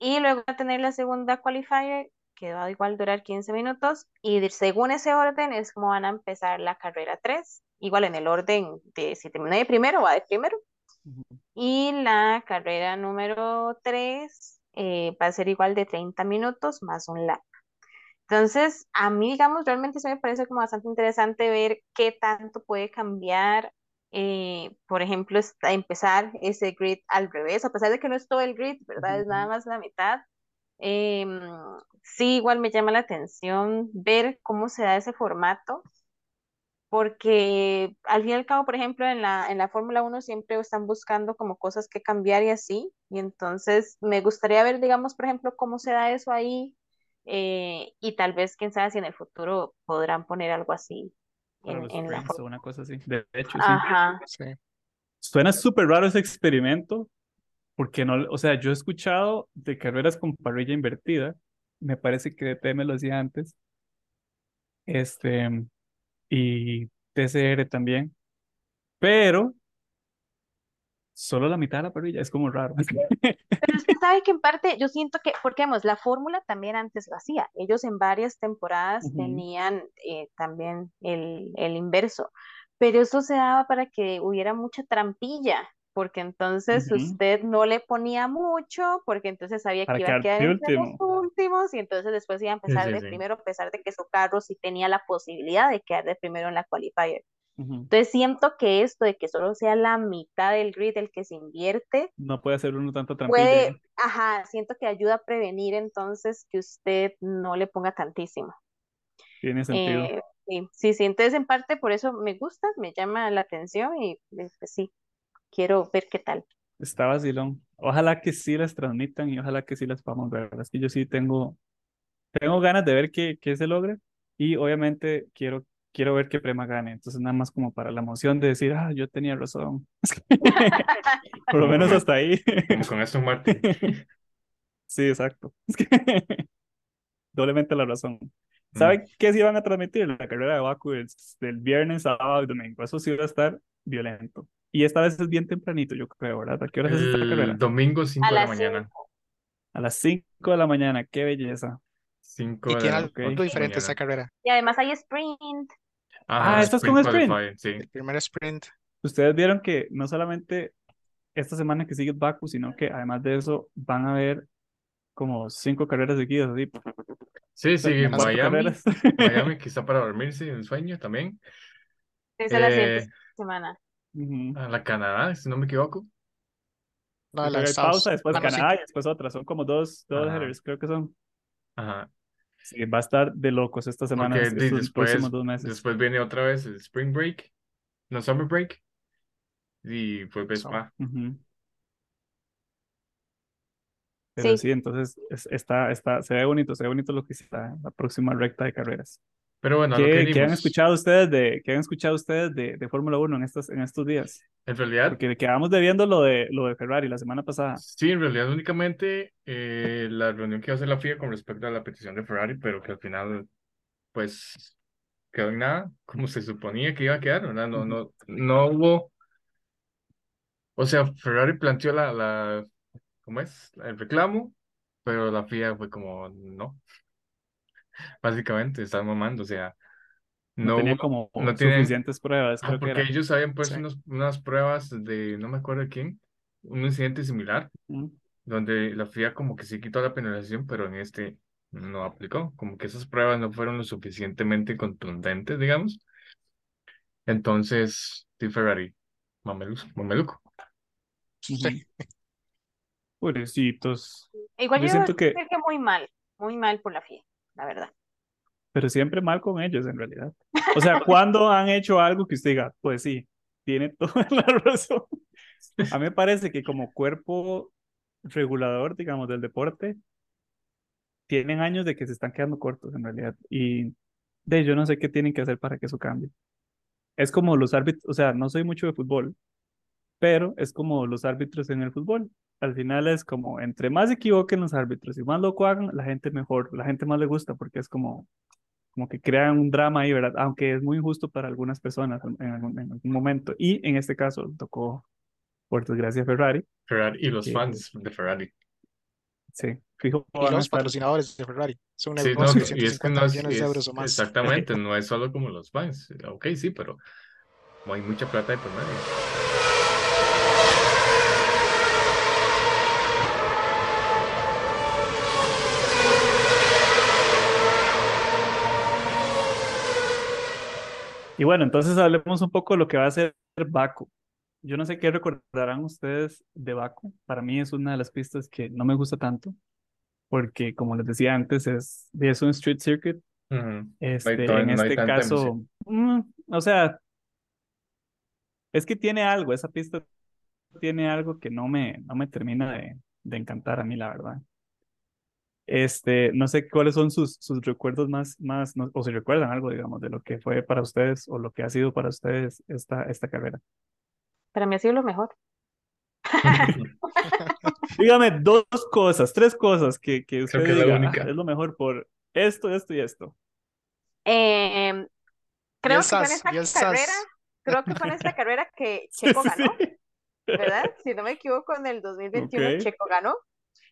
S4: Y luego va a tener la segunda qualifier, que va a igual durar 15 minutos. Y según ese orden es como van a empezar la carrera 3. Igual en el orden de si termina de primero, va de primero. Y la carrera número 3 va a ser igual de 30 minutos más un lap. Entonces, a mí, digamos, realmente sí me parece como bastante interesante ver qué tanto puede cambiar, eh, por ejemplo, esta- empezar ese grid al revés, a pesar de que no es todo el grid, ¿verdad? Es nada más la mitad. Em, sí, igual me llama la atención ver cómo se da ese formato, porque al fin y al cabo, por ejemplo, en la, en la Fórmula 1 siempre están buscando como cosas que cambiar y así, y entonces me gustaría ver, digamos, por ejemplo, cómo se da eso ahí, eh, y tal vez, quién sabe si en el futuro podrán poner algo así en,
S1: los
S4: en la
S1: o una cosa así. De hecho, sí.
S4: Ajá,
S3: Sí.
S1: Suena súper raro ese experimento, porque no, o sea, yo he escuchado de carreras con parrilla invertida, me parece que DTM lo hacía antes, este, y TCR también, pero solo la mitad de la parrilla, es como raro.
S4: Pero usted sabe que en parte yo siento que, porque vamos, la fórmula también antes lo hacía. Ellos en varias temporadas tenían eh, también el, el inverso, pero eso se daba para que hubiera mucha trampilla, porque entonces usted no le ponía mucho, porque entonces sabía que iba a
S1: quedar
S4: entre los
S1: último.
S4: últimos y entonces después iba a empezar
S2: sí,
S4: de
S2: sí.
S4: primero, a pesar de que su carro sí tenía la posibilidad de quedar de primero en la qualifier. Entonces siento que esto de que solo sea la mitad del grid el que se invierte,
S1: No puede hacer uno tanta trampilla.
S4: puede, ajá, siento que ayuda a prevenir entonces que usted no le ponga tantísimo.
S1: Tiene sentido.
S4: Eh, sí, sí, sí, entonces en parte por eso me gusta, me llama la atención y eh, pues sí, quiero ver qué tal.
S1: Está vacilón. Ojalá que sí las transmitan y ojalá que sí las podamos ver. Es que yo sí tengo, tengo ganas de ver que, que se logre y obviamente quiero, quiero ver que Prema gane. Entonces nada más como para la emoción de decir, ah, yo tenía razón. Por lo menos hasta ahí.
S2: como con Aston Martin.
S1: Sí, exacto. Es que doblemente la razón.
S2: Mm.
S1: ¿Saben qué sí van a transmitir? La carrera de Baku del, del viernes, sábado y domingo. Eso sí va a estar violento. Y esta vez es bien tempranito, yo creo, ¿verdad? ¿A qué horas es esta
S2: El
S1: carrera?
S2: domingo 5
S4: A
S2: de la mañana.
S4: cinco.
S1: A las 5 de la mañana, qué belleza.
S2: 5
S3: Y
S2: de
S3: tiene
S2: la
S1: Ok.
S3: algo diferente
S2: mañana.
S3: carrera.
S4: Y además hay sprint.
S2: Ajá,
S1: Ah, ¿esta es con sprint?
S2: sí.
S3: El primer sprint.
S1: Ustedes vieron que no solamente esta semana que sigue Baku, sino que además de eso van a haber como cinco carreras seguidas, así,
S2: Sí, sí,
S3: Así.
S2: Miami,
S1: carreras.
S2: Miami quizá para dormirse en sueño también.
S4: Esa es la siguiente
S2: Eh,
S4: semana.
S2: A la Canadá, si no me equivoco.
S3: No, la
S1: pausa, después
S3: Ah.
S1: Canadá y después otra. Son como dos, dos creo que son.
S2: ajá.
S1: Sí, va a estar de locos esta semana, próximos
S2: después,
S1: dos meses.
S2: después viene otra vez el Spring Break, no Summer Break, y fue
S3: So,
S2: Vespa.
S1: Pero
S4: Sí,
S1: sí, entonces es- está, está, se ve bonito, se ve bonito lo que está la próxima recta de carreras.
S2: Pero bueno, a lo que
S1: ¿Qué, qué han escuchado ustedes de, qué han escuchado ustedes de, de Fórmula 1 en estos, en estos días?
S2: En realidad,
S1: Porque quedamos debiendo lo de, lo de Ferrari la semana pasada.
S2: sí, en realidad únicamente eh, la reunión que hace la FIA con respecto a la petición de Ferrari, pero que al final, pues, quedó en nada, como se suponía que iba a quedar, ¿verdad? No, no, no hubo, o sea, Ferrari planteó la, la, ¿cómo es? El reclamo, pero la FIA fue como, no, básicamente, están mamando, o sea,
S1: No
S2: no
S1: como
S2: tienen,
S1: suficientes pruebas,
S2: ah,
S1: que
S2: porque
S1: era.
S2: ellos habían
S3: sí.
S2: puesto unos- unas pruebas de, no me acuerdo de quién, un incidente similar, donde la FIA como que sí quitó la penalización, pero en este no aplicó, como que esas pruebas no fueron lo suficientemente contundentes, digamos. Entonces, sí, Ferrari, mameluco, mameluco.
S3: Sí.
S1: Pobrecitos.
S4: igual
S1: Yo
S4: yo
S1: siento que,
S4: que muy mal, muy mal por la FIA, la verdad.
S1: pero siempre mal con ellos en realidad. O sea, ¿cuándo han hecho algo que usted diga, pues sí, tiene toda la razón? A mí me parece que como cuerpo regulador, digamos, del deporte, tienen años de que se están quedando cortos en realidad. Y de yo no sé qué tienen que hacer para que eso cambie. Es como los árbitros, o sea, no soy mucho de fútbol, pero es como los árbitros en el fútbol. Al final es como, entre más se equivoquen los árbitros y más loco hagan, la gente mejor, la gente más le gusta porque es como, como que crean un drama ahí, ¿verdad? Aunque es muy injusto para algunas personas en, algún, en algún momento. Y en este caso tocó, por desgracia, Ferrari,
S2: Ferrari y los
S1: que
S2: fans de Ferrari.
S1: sí, fijo,
S3: Y los
S1: estar.
S3: patrocinadores de Ferrari. Es un
S2: Sí, no,
S3: de
S2: y es que
S3: 150
S2: no es,
S3: de euros
S2: es
S3: o más.
S2: exactamente, no es solo como los fans. Ok, sí, pero hay mucha plata de por medio.
S1: Y bueno, entonces hablemos un poco de lo que va a ser Baku. Yo no sé qué recordarán ustedes de Baku. Para mí es una de las pistas que no me gusta tanto, porque como les decía antes, es, es un street circuit. Este, en
S2: no
S1: este caso, mm, o sea, es que tiene algo, esa pista tiene algo que no me, no me termina de, de encantar a mí, la verdad. Este, no sé cuáles son sus, sus recuerdos más, más, no- o si recuerdan algo, digamos, de lo que fue para ustedes o lo que ha sido para ustedes esta, esta carrera.
S4: Para mí ha sido lo mejor.
S1: Dígame dos cosas, tres cosas que, que usted
S2: Creo que es la
S1: diga, "Ah,
S2: única.
S1: es lo mejor por esto, esto y esto.
S4: Em, creo que fue en
S3: sas,
S4: esta carrera, creo que en esta carrera que Checo ganó.
S1: sí.
S4: ¿verdad? Si no me equivoco, en el 2021
S1: Ok.
S4: Checo ganó.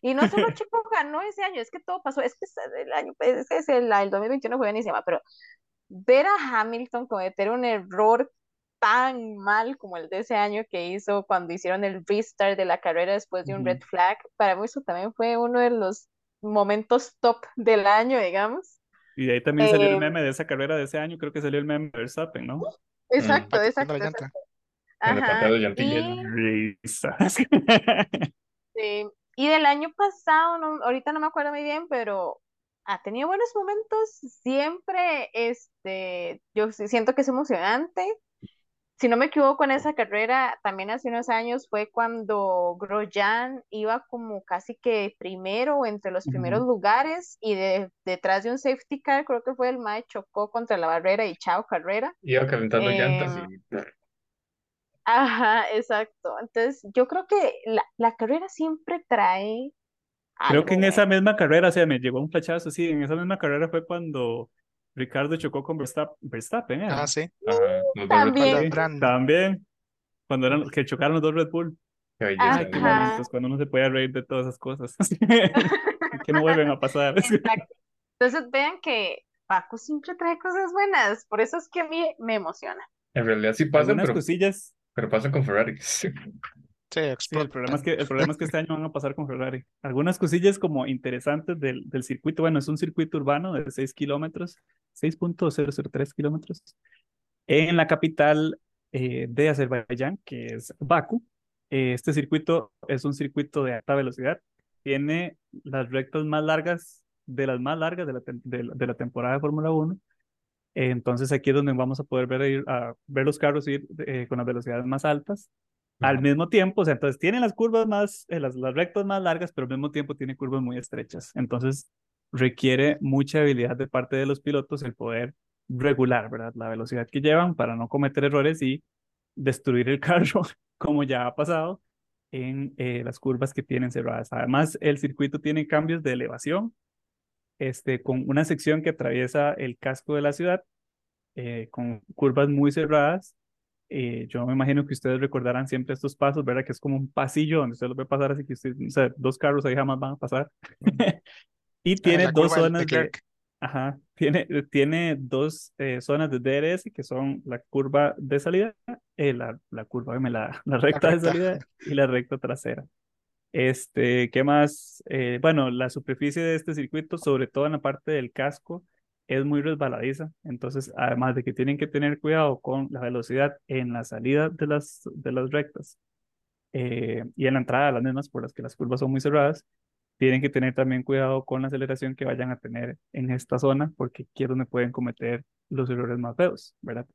S4: Y no solo Checo ganó ese año, es que todo pasó, es que el año, es, es el, el 2021 fue buenísima, pero ver a Hamilton cometer un error tan mal como el de ese año que hizo cuando hicieron el restart de la carrera después de un red flag, para mí eso también fue uno de los momentos top del año, digamos.
S1: Y de ahí también salió el
S4: Em,
S1: meme de esa carrera de ese año, creo que salió el meme de Verstappen, ¿no?
S4: exacto,
S3: Pateando
S4: exacto, exacto. Ajá. Y
S1: Risas.
S4: Sí, y del año pasado, no, ahorita no me acuerdo muy bien, pero ha tenido buenos momentos. Siempre, este, yo siento que es emocionante. Si no me equivoco, en esa carrera, también hace unos años fue cuando Grosjean iba como casi que primero o entre los primeros lugares y de, detrás de un safety car, creo que fue el Mae chocó contra la barrera y chao carrera.
S2: Iba calentando llantas
S4: Em,
S2: y
S4: ajá, exacto. Entonces, yo creo que la, la carrera siempre trae
S1: Creo que en esa misma carrera, o sea, me llegó un flachazo, sí, en esa misma carrera fue cuando Ricardo chocó con Verstappen, Verstappen
S3: Ah,
S1: era.
S3: sí.
S2: ajá, los dos Red
S4: También.
S1: También, cuando eran, que chocaron los dos Red Bull.
S2: Qué belleza.
S1: Ay, qué.
S4: Ajá.
S1: momentos, cuando uno se puede reír de todas esas cosas. Que no vuelven a pasar.
S4: Exacto. Entonces vean que Paco siempre trae cosas buenas, por eso es que a mí me emociona.
S2: En realidad sí pasan,
S1: Algunas
S2: pero,
S1: cosillas,
S2: pero pasan con Ferrari.
S3: Sí,
S1: sí, el problema es que, el problema es que este año van a pasar con Ferrari. Algunas cosillas como interesantes del, del circuito, bueno, es un circuito urbano de 6 kilómetros, 6.003 kilómetros, en la capital eh, de Azerbaiyán, que es Bakú. Eh, este circuito es un circuito de alta velocidad, tiene las rectas más largas, de las más largas de la, de la- de la temporada de Fórmula 1. Entonces aquí es donde vamos a poder ver, ir- a ver los carros ir eh, con las velocidades más altas. Al mismo tiempo, o sea, entonces tienen las curvas más, eh, las, las rectas más largas, pero al mismo tiempo tiene curvas muy estrechas. Entonces requiere mucha habilidad de parte de los pilotos el poder regular, ¿verdad? La velocidad que llevan para no cometer errores y destruir el carro, como ya ha pasado en eh, las curvas que tienen cerradas. Además, el circuito tiene cambios de elevación, este, con una sección que atraviesa el casco de la ciudad, eh, con curvas muy cerradas. Eh, yo me imagino que ustedes recordarán siempre estos pasos, ¿verdad? Que es como un pasillo donde usted los ve pasar, así que usted, o sea, dos carros ahí jamás van a pasar. y
S3: Ah,
S1: tiene
S3: la
S1: dos zonas de. Ajá, tiene, tiene dos eh, zonas de DRS que son la curva de salida, eh, la, la curva, la, la recta de
S3: recta.
S1: salida y la recta trasera. Este, ¿qué más? Eh, bueno, la superficie de este circuito, sobre todo en la parte del casco, es muy resbaladiza. Entonces, además de que tienen que tener cuidado con la velocidad en la salida de las, de las rectas eh, y en la entrada de las mismas, por las que las curvas son muy cerradas, tienen que tener también cuidado con la aceleración que vayan a tener en esta zona, porque aquí es donde pueden cometer los errores más feos, ¿verdad?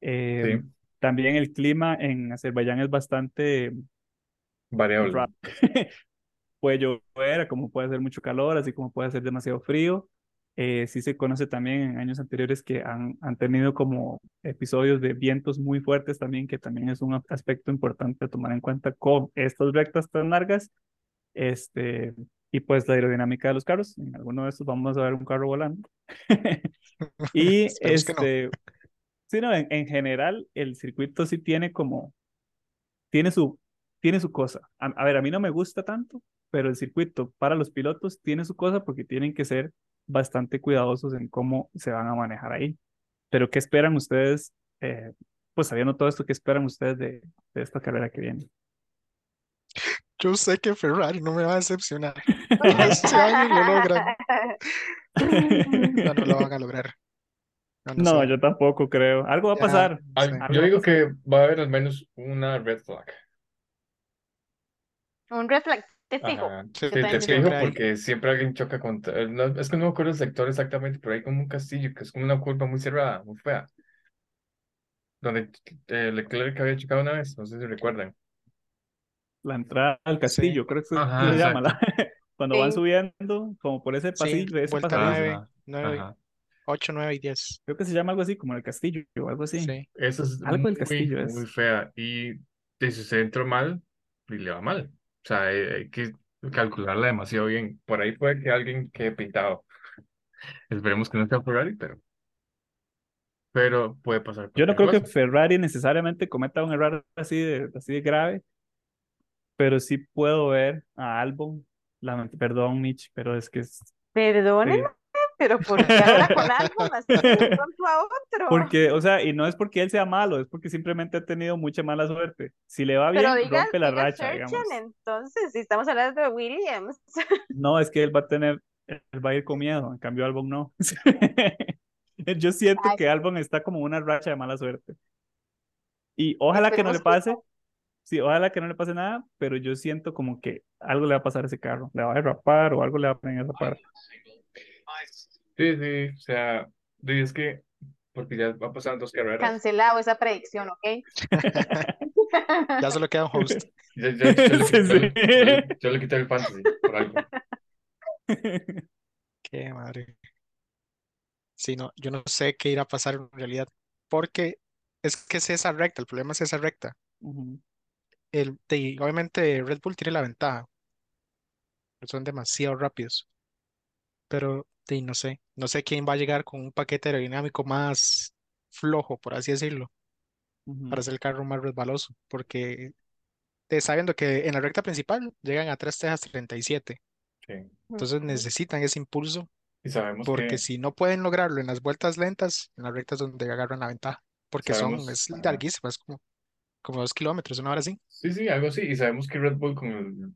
S1: Eh,
S2: Sí,
S1: también el clima en Azerbaiyán es bastante
S2: variable.
S1: Puede llover, como puede hacer mucho calor, así como puede hacer demasiado frío. Eh, sí se conoce también en años anteriores que han, han tenido como episodios de vientos muy fuertes también, que también es un aspecto importante a tomar en cuenta con estas rectas tan largas. Este, y pues la aerodinámica de los carros. En alguno de estos vamos a ver un carro volando. Y
S3: no.
S1: este, no, en, en general el circuito sí tiene como, tiene su, tiene su cosa. A, a ver, a mí no me gusta tanto, pero el circuito para los pilotos tiene su cosa porque tienen que ser bastante cuidadosos en cómo se van a manejar ahí. Pero ¿qué esperan ustedes? eh, pues sabiendo todo esto, ¿qué esperan ustedes de, de esta carrera que viene?
S3: Yo sé que Ferrari no me va a decepcionar. Este año lo logran. No, no lo van a lograr. No, no
S1: No,
S3: sé.
S1: yo tampoco creo. Algo va a pasar.
S2: Yo digo que va a haber al menos una red flag.
S4: Un red flag, te fijo.
S2: Ajá.
S3: Sí,
S2: Sí, te
S4: también
S2: fijo
S3: siempre hay.
S2: porque siempre alguien choca contra... no, es que no me acuerdo el sector exactamente, pero hay como un castillo que es como una curva muy cerrada, muy fea, donde eh, Leclerc había chocado una vez, no sé si recuerdan.
S1: La entrada al
S3: Sí,
S1: castillo, creo que se llama, la- cuando van
S4: Sí.
S1: subiendo, como por ese
S3: sí,
S1: pasillo, ese
S3: nueve,
S2: Ajá,
S3: nueve,
S2: ajá.
S3: ocho, nueve y diez.
S1: creo que se llama algo así, como el castillo o algo así.
S3: Sí.
S2: Esa es
S1: Algo del
S2: muy,
S1: castillo
S2: muy
S1: es.
S2: fea. Y y si se entró mal, y le va mal. O sea, hay, hay que calcularla demasiado bien. Por ahí puede que alguien quede pintado. Esperemos que no sea Ferrari, pero, pero puede pasar
S1: Yo no creo que. Ferrari necesariamente cometa un error así de, así de grave, pero sí puedo ver a Albon, la, perdón, Mitch, pero es que es,
S4: Perdóneme,
S1: sí.
S4: Pero ¿por qué habla con algo así de un pronto a otro?
S1: Porque, o sea, y no es porque él sea malo, es porque simplemente ha tenido mucha mala suerte. Si le va bien,
S4: Pero diga,
S1: rompe la
S4: diga
S1: racha, digamos.
S4: Entonces, si estamos hablando de Williams.
S1: No, es que él va a tener, él va a ir con miedo, en cambio Albon no. Yo siento
S4: Ay,
S1: que Albon está como una racha de mala suerte. Y ojalá que no le
S4: esperemos que
S1: pase, sí, ojalá que no le pase nada, pero yo siento como que algo le va a pasar a ese carro, le va a derrapar o algo le va a poner a derrapar.
S2: Sí, sí, o sea, es que, porque ya va a pasar dos carreras.
S4: cancelado esa predicción, ¿ok?
S3: Ya solo queda un host.
S2: Ya, ya, yo, le
S1: Sí,
S2: quité, el- yo le- yo le quité el fantasy por algo.
S3: Qué madre. Sí, no, yo no sé qué irá a pasar en realidad. Porque es que es esa recta, el problema es esa recta. El, de- obviamente Red Bull tiene la ventaja. Son demasiado rápidos. Pero de, no sé, no sé quién va a llegar con un paquete aerodinámico más flojo, por así decirlo,
S1: ujú.
S3: para hacer el carro más resbaloso. Porque sabiendo que en la recta principal llegan a 3 Tejas 37.
S2: Sí.
S3: Entonces necesitan ese impulso.
S2: Y sabemos
S3: Porque
S2: que,
S3: si no pueden lograrlo en las vueltas lentas, en las rectas donde agarran la ventaja. Porque son,
S2: sabemos,
S3: es
S2: ajá.
S3: larguísimo, es como, como dos kilómetros, una hora así.
S2: Sí, sí, algo así. Y sabemos que Red Bull con el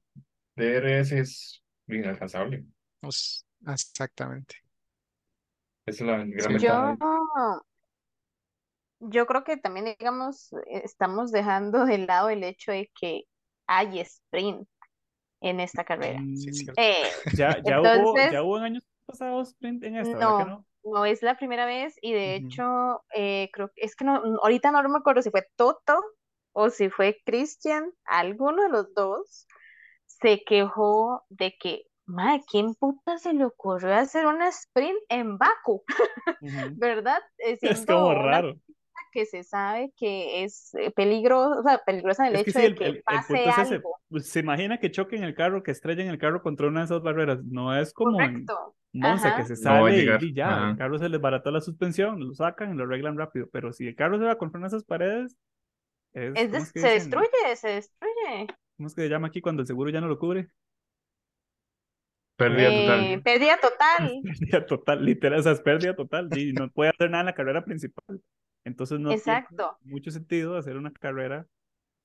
S2: DRS es inalcanzable.
S3: Exactamente.
S2: Esa es la gran ventaja.
S4: Yo, yo creo que también, digamos, estamos dejando de lado el hecho de que hay sprint en esta carrera.
S3: Sí, es
S1: Mm,
S3: cierto.
S4: Eh,
S1: Ya, ya hubo, ya hubo en años pasados sprint en esta, ¿verdad que
S4: no,
S1: no?
S4: no es la primera vez y de hecho, eh, creo que es que no, ahorita no me acuerdo si fue Toto o si fue Christian, alguno de los dos se quejó de que, madre, ¿quién puta se le ocurrió hacer una sprint en Baku? ¿Verdad? Eh,
S1: Es como raro.
S4: que se sabe que es eh, peligrosa, o sea, peligrosa en el
S1: Es que
S4: hecho
S1: sí,
S4: de
S1: el,
S4: que
S1: el, el
S4: pase
S1: ese.
S4: algo.
S1: Pues, se imagina que choquen el carro, que estrellen el carro contra una de esas barreras. No es como en. Monza, que se sale y, ya, el carro se les barató la suspensión, lo sacan y lo arreglan rápido. Pero si el carro se va contra una de esas paredes, es,
S4: Es
S1: ¿cómo
S4: des-
S1: es que
S4: se
S1: dicen?
S4: destruye, se destruye.
S1: ¿Cómo es que se llama aquí cuando el seguro ya no lo cubre?
S2: Pérdida total.
S4: Eh, pérdida total.
S1: Pérdida total, literal, o sea, es pérdida total. Y no puede hacer nada en la carrera principal. Entonces no tiene mucho sentido hacer una carrera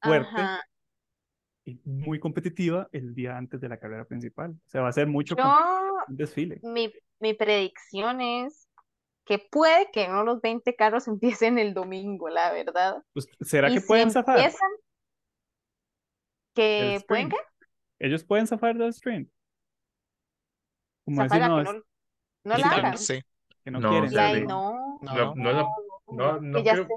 S1: fuerte
S4: Ajá.
S1: y muy competitiva el día antes de la carrera principal. O sea, va a ser mucho com-
S4: Yo,
S1: un desfile.
S4: mi, mi predicción es que puede que no los 20 carros empiecen el domingo, la verdad.
S1: Pues, ¿será que
S4: si
S1: pueden zafar
S4: empiezan, que pueden que
S1: Ellos pueden zafar del sprint. Como decir,
S4: Zafaga,
S1: no, es
S4: no, no la
S3: no
S4: hagan.
S3: sé.
S1: que no
S2: No,
S1: quieren.
S2: o
S4: Y
S2: sea,
S4: ahí
S2: de-
S4: no,
S3: No,
S2: No,
S3: no.
S2: creo,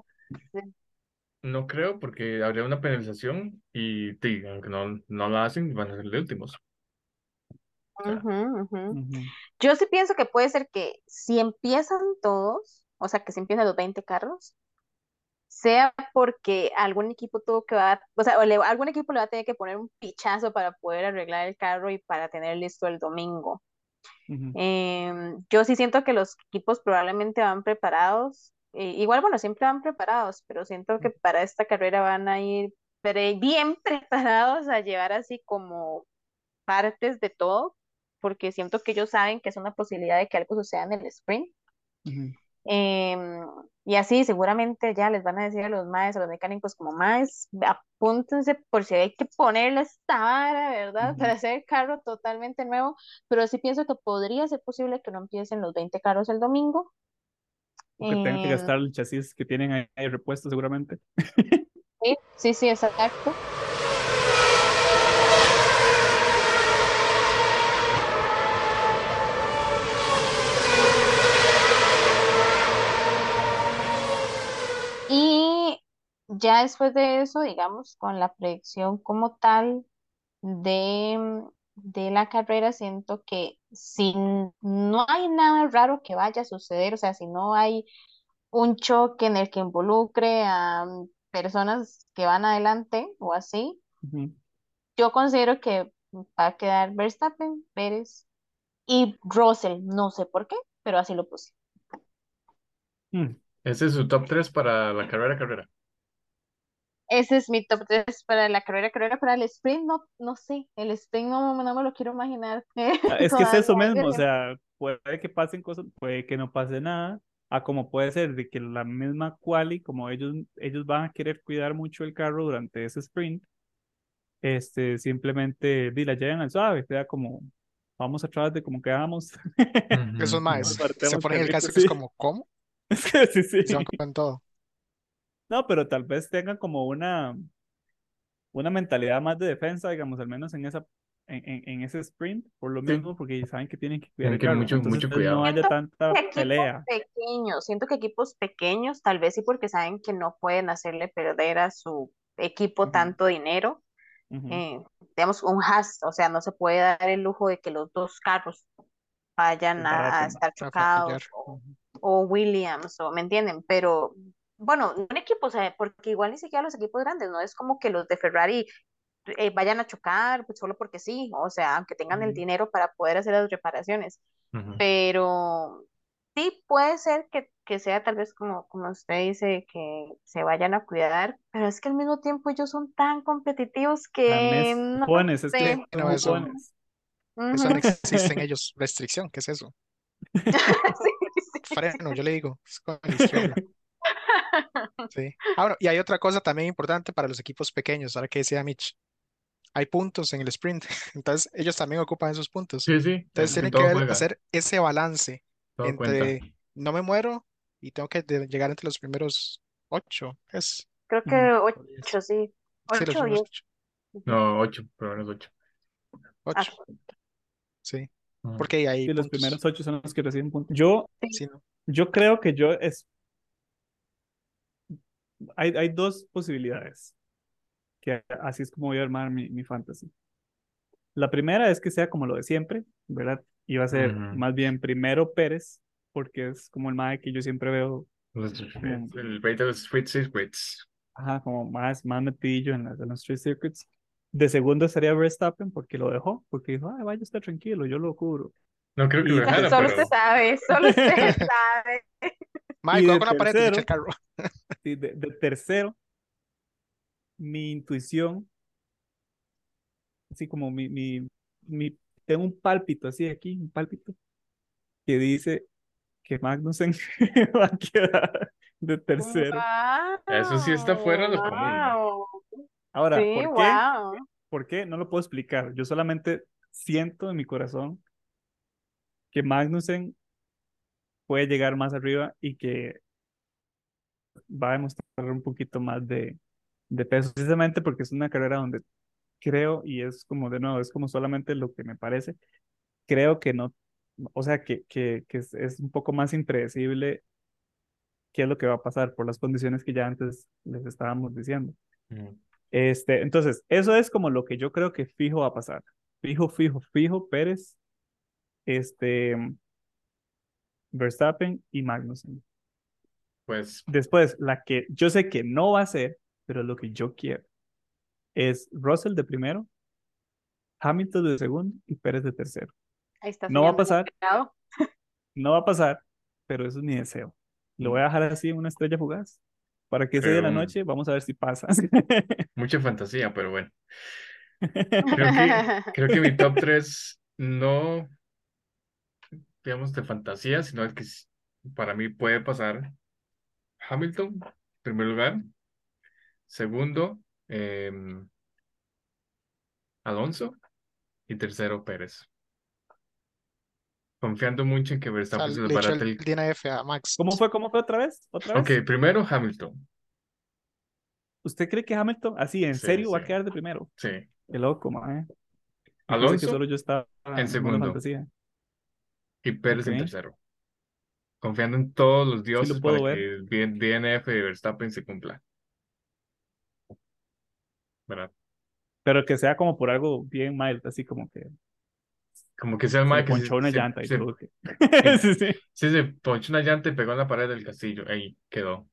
S2: no creo porque habría una penalización y sí, aunque no, no la hacen, van a ser de últimos. O sea,
S4: Yo sí pienso que puede ser que si empiezan todos, o sea, que si empiezan los 20 carros, sea porque algún equipo tuvo que dar, o sea, o le- algún equipo le va a tener que poner un pichazo para poder arreglar el carro y para tener listo el domingo.
S1: Ujú.
S4: Em, yo sí siento que los equipos probablemente van preparados, eh, igual, bueno, siempre van preparados, pero siento que para esta carrera van a ir pre- bien preparados a llevar así como partes de todo, porque siento que ellos saben que es una posibilidad de que algo suceda en el sprint.
S1: Ujú.
S4: Em, y así seguramente ya les van a decir a los maes, a los mecánicos como maes, apúntense por si hay que ponerle esta vara, ¿verdad? Para hacer el carro totalmente nuevo, pero sí pienso que podría ser posible que no empiecen los 20 carros el domingo.
S1: Que tengan que gastar el chasis que tienen ahí, ahí repuesto seguramente.
S4: sí, sí, sí, exacto. Y ya después de eso, digamos, con la predicción como tal de, de la carrera, siento que si no hay nada raro que vaya a suceder, o sea, si no hay un choque en el que involucre a mm, personas que van adelante o así, yo considero que va a quedar Verstappen, Pérez y Russell, no sé por qué, pero así lo puse.
S1: Mm.
S2: ese es su top 3 para la carrera carrera.
S4: Ese es mi top 3 para la carrera, carrera para el sprint, no, no sé, el sprint no, no me lo quiero imaginar.
S1: Ah, Es que es eso mismo, o sea, puede que pasen cosas, puede que no pase nada, a como puede ser de que la misma quali, como ellos, ellos van a querer cuidar mucho el carro durante ese sprint, este, simplemente di, la llevan al suave, sea como, vamos atrás de como quedamos.
S2: Ujú,
S3: maes
S2: ujú.
S3: se ponen el
S1: carrito,
S3: casco, es como, ¿cómo?
S1: Es que sí, sí.
S3: Y se van con todo.
S1: No, pero tal vez tengan como una, una mentalidad más de defensa, digamos, al menos en esa, en, en, en ese sprint, por lo
S2: Sí.
S1: mismo, porque saben que tienen que cuidar
S2: Tienen
S1: el
S2: que
S1: carro.
S2: mucho,
S1: Entonces
S2: mucho cuidado.
S1: no haya tanta pelea.
S4: pequeños, siento que equipos pequeños, tal vez sí porque saben que no pueden hacerle perder a su equipo
S1: Ujú,
S4: tanto dinero,
S1: ujú.
S4: eh, digamos, un Haas, o sea, no se puede dar el lujo de que los dos carros vayan a, a estar chocados o, o Williams, o me entienden, pero bueno, no un equipo, o sea, porque igual ni siquiera los equipos grandes, no es como que los de Ferrari eh, vayan a chocar pues, solo porque sí, o sea, aunque tengan el dinero para poder hacer las reparaciones, pero sí puede ser que, que sea tal vez como, como usted dice, que se vayan a cuidar, pero es que al mismo tiempo ellos son tan competitivos que no
S1: es que
S3: no, eso,
S1: jupones.
S3: eso no
S4: Ujú.
S3: existe en ellos. Restricción, ¿qué es eso?
S4: Sí, sí,
S3: Freno, yo le digo, es con la izquierda. Sí. Ah, bueno, y hay otra cosa también importante para los equipos pequeños, ahora que decía Mitch. Hay puntos en el sprint, entonces ellos también ocupan esos puntos.
S2: Sí, sí,
S3: Entonces tienen que
S2: todo
S3: ver-
S2: juega,
S3: hacer ese balance
S2: todo cuenta.
S3: entre no me muero y tengo que llegar entre los primeros ocho. Es,
S4: Creo que ocho, sí.
S3: sí, los
S4: Ocho o
S3: primeros
S4: diez.
S3: ocho.
S2: No, ocho, pero no es ocho.
S4: Ah,
S3: Ocho, sí. Porque hay
S1: Sí, los
S3: puntos.
S1: primeros ocho son los que reciben puntos. Yo,
S4: sí.
S3: Sí, ¿no?
S1: yo creo que yo es. Hay, hay dos posibilidades. Que así es como voy a armar mi, mi fantasy. La primera es que sea como lo de siempre, ¿verdad? Y va a ser
S2: Ujú.
S1: más bien primero Pérez, porque es como el mae que yo siempre veo,
S2: Los-. El rey de los Street Secrets.
S1: ajá, como más, más metidillo en, las- en los Street Circuits. De segundo estaría Verstappen, porque lo dejó, porque dijo, ay, vaya, está tranquilo, yo lo cubro.
S2: No creo que
S1: Y
S2: lo
S1: de
S2: dejara,
S4: Solo
S2: pero
S4: usted sabe, solo usted sabe.
S3: Cuidado
S1: de
S3: con la pared,
S1: tercero,
S3: el carro.
S1: sí, de, de tercero, mi intuición, así como mi, mi, mi, tengo un pálpito así aquí, un pálpito, que dice que Magnussen va a quedar de tercero.
S2: Eso sí está fuera de lo común.
S4: Wow.
S1: Ahora,
S4: Sí,
S1: ¿por qué?
S4: wow.
S1: ¿Por qué? No lo puedo explicar. Yo solamente siento en mi corazón que Magnussen puede llegar más arriba y que va a demostrar un poquito más de, de peso, precisamente porque es una carrera donde creo, y es como de nuevo, es como solamente lo que me parece, creo que no, o sea, que, que, que es, es un poco más impredecible qué es lo que va a pasar por las condiciones que ya antes les estábamos diciendo.
S2: Ujú.
S1: Este, entonces, eso es como lo que yo creo que fijo va a pasar. Fijo, fijo, fijo, Pérez, este, Verstappen y Magnussen.
S2: Pues
S1: Después, la que yo sé que no va a ser, pero lo que yo quiero es Russell de primero, Hamilton de segundo y Pérez de tercero.
S4: Ahí está
S1: No va a pasar. No va a pasar, pero eso es mi deseo. Lo voy a dejar así en una estrella fugaz. Para que ese día de la noche, vamos a ver si pasa.
S2: mucha fantasía, pero bueno. Creo que, creo que mi top 3 no, digamos, de fantasía, sino que para mí puede pasar Hamilton, en primer lugar. Segundo, em, Alonso. Y tercero, Pérez. Confiando mucho en que
S3: O sea,
S2: Verstappen se
S3: le echó
S2: desbarate
S3: el. DNF a Max.
S1: ¿Cómo fue? ¿Cómo fue otra vez? ¿Otra
S2: Ok,
S1: vez?
S2: primero Hamilton.
S1: ¿Usted cree que Hamilton, así, en
S2: Sí,
S1: serio, va a quedar de primero?
S2: Sí.
S1: Qué loco, que
S2: Alonso
S1: solo yo estaba
S2: en segundo.
S1: fantasía.
S2: Y Pérez en
S1: Ok.
S2: tercero. Confiando en todos los
S1: Sí
S2: dioses
S1: lo
S2: para
S1: ver.
S2: que el DNF de Verstappen se cumpla. ¿Verdad?
S1: Pero que sea como por algo bien mild, así como que
S2: Como que sea el que se,
S1: ponchó una
S2: se-
S1: llanta y
S2: se-
S1: todo. que-
S2: Sí.
S1: Sí, sí.
S2: sí, se ponchó una llanta y pegó en la pared del castillo. Ahí quedó.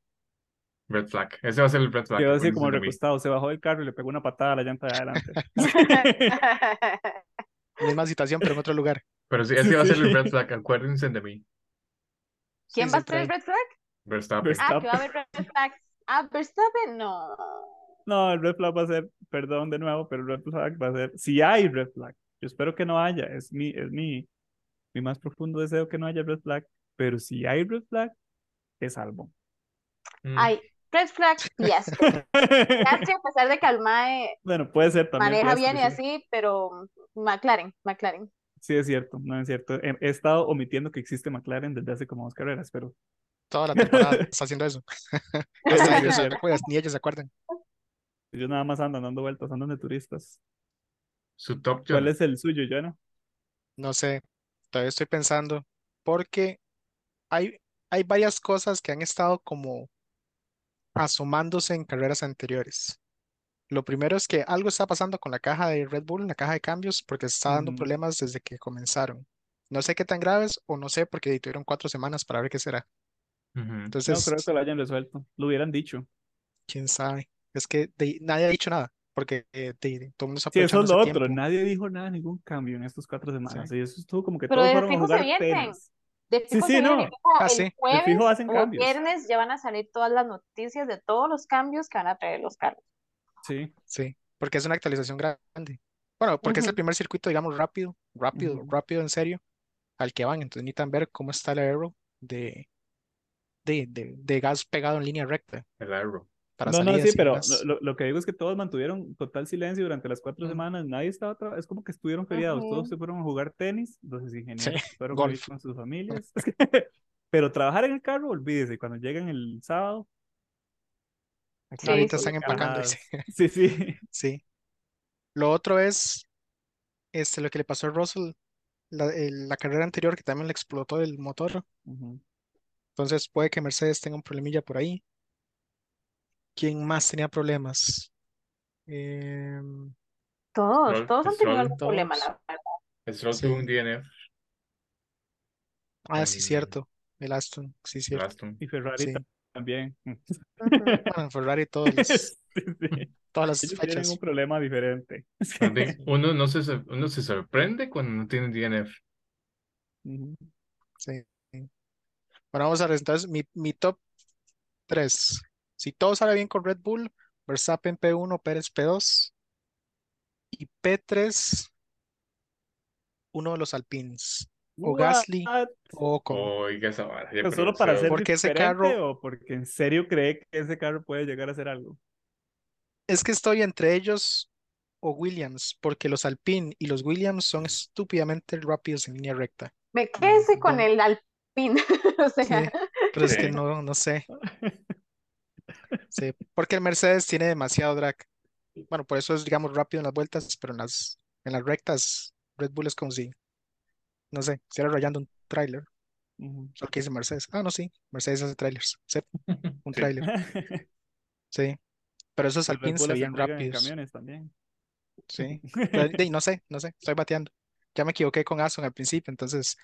S2: Red flag. Ese va a ser el red flag.
S1: Quedó así como recostado, se bajó del carro y le pegó una patada a la llanta de adelante.
S3: Misma situación, pero en otro lugar.
S2: Pero sí, ese va a ser el red flag. Acuérdense de mí.
S4: ¿Quién
S3: Sí,
S4: va a ser el red flag?
S2: Verstappen.
S1: Verstappen.
S4: Ah, que va a haber red flags. Ah, Verstappen, no.
S1: No, el red flag va a ser, perdón de nuevo, pero el red flag va a ser, si hay red flag, yo espero que no haya, es mi, es mi, mi más profundo deseo que no haya red flag, pero si hay red flag, es álbum.
S2: Mm.
S4: Hay red flag, Piastri. Piastri, a pesar de que el Mae
S1: Bueno, puede ser también.
S4: maneja bien y
S1: sí.
S4: así, pero McLaren, McLaren.
S1: Sí, es cierto, no es cierto. He, he estado omitiendo que existe McLaren desde hace como dos carreras, pero
S3: Toda la temporada está haciendo eso. Pues, ni ellos se acuerdan.
S1: ellos nada más andan dando vueltas, andan de turistas.
S2: Su top
S1: ¿Cuál
S2: John.
S1: es el suyo, Joana?
S3: No sé, todavía estoy pensando, porque hay, hay varias cosas que han estado como asomándose en carreras anteriores. Lo primero es que algo está pasando con la caja de Red Bull, la caja de cambios, porque está dando
S1: Ujú.
S3: problemas desde que comenzaron. No sé qué tan graves o no sé porque tuvieron cuatro semanas para ver qué será.
S1: No
S3: Entonces,
S1: creo que lo hayan resuelto. Lo hubieran dicho.
S3: quién sabe. Es que de- nadie ha dicho nada, porque eh, de- todo el mundo está
S1: Sí, eso es
S3: aprovechando
S1: lo otro.
S3: tiempo.
S1: Nadie dijo nada, ningún cambio en estas cuatro semanas. Y eso estuvo como que
S4: Pero
S1: todos
S4: de
S1: fueron a
S4: fijo se
S1: jugar
S4: vienen.
S1: tenis.
S4: De
S1: Sí,
S4: fijo
S1: sí,
S4: se viene,
S1: no.
S4: de fijo
S3: Ah,
S4: el
S3: sí. De
S4: jueves
S1: fijo hacen
S4: o el
S1: cambios.
S4: viernes ya van a salir todas las noticias de todos los cambios que van a traer los carros.
S1: Sí.
S3: Sí, porque es una actualización grande. Bueno, porque es el primer circuito, digamos, rápido, rápido,
S1: Ujú.
S3: rápido en serio, al que van. Entonces necesitan ver cómo está el aero de, de, de, de gas pegado en línea recta
S2: El Arrow.
S3: para
S1: No, no, sí, pero lo, lo- que digo es que todos mantuvieron total silencio durante las cuatro
S3: Mm.
S1: semanas. Nadie estaba, es como que estuvieron feriados. Todos se fueron a jugar tenis. Los ingenieros
S3: Sí,
S1: fueron con sus familias. Pero trabajar en el carro, olvídese. Cuando lleguen el sábado,
S4: Sí,
S3: Ahorita
S4: sí.
S3: están empacando.
S1: Sí, sí.
S3: Sí. Lo otro es este, lo que le pasó a Russell la, el- la carrera anterior, que también le explotó el motor. Entonces puede que Mercedes tenga un problemilla por ahí. ¿Quién más tenía problemas? Em,
S4: Todos,
S2: Stroll-
S4: todos han tenido algún problema, la verdad.
S2: Stroll tuvo un
S3: Sí.
S2: DNF.
S3: ah, sí, cierto. El Aston, sí,
S2: el
S3: cierto.
S2: Aston.
S1: Y Ferrari
S3: Sí.
S1: También.
S3: Bueno, Ferrari todas las,
S1: Sí, sí.
S3: todas las
S1: Ellos tienen
S3: fechas.
S1: un problema diferente.
S2: Uno, no se, uno se sorprende cuando no tiene DNF.
S3: Sí. Bueno, vamos a ver entonces mi, mi top 3. Si todo sale bien con Red Bull, Verstappen P1, Pérez P2 y P3, uno de los Alpines. O Gasly o.
S2: Oiga esa vara.
S1: pero solo para ser
S3: Porque ese carro-
S1: o porque en serio cree que ese carro puede llegar a hacer algo.
S3: Es que estoy entre ellos o Williams, porque los Alpine y los Williams son estúpidamente rápidos en línea recta.
S4: Me quedé con
S3: Don-
S4: el Alpine. o sea,
S3: Sí, pero es que no, no sé. Sí, porque el Mercedes tiene demasiado drag. Bueno, por eso es, digamos, rápido en las vueltas, pero en las, en las rectas, Red Bull es como si, no sé, estuviera rayando un tráiler.
S1: Ujú.
S3: Solo que dice Mercedes. Ah, no, sí, Mercedes hace trailers. Sí, un tráiler, sí. Pero esos Alpines se veían rápidos.
S1: camiones también.
S3: Sí. Pero, de- no sé, no sé, estoy bateando. Ya me equivoqué con Aston al principio, entonces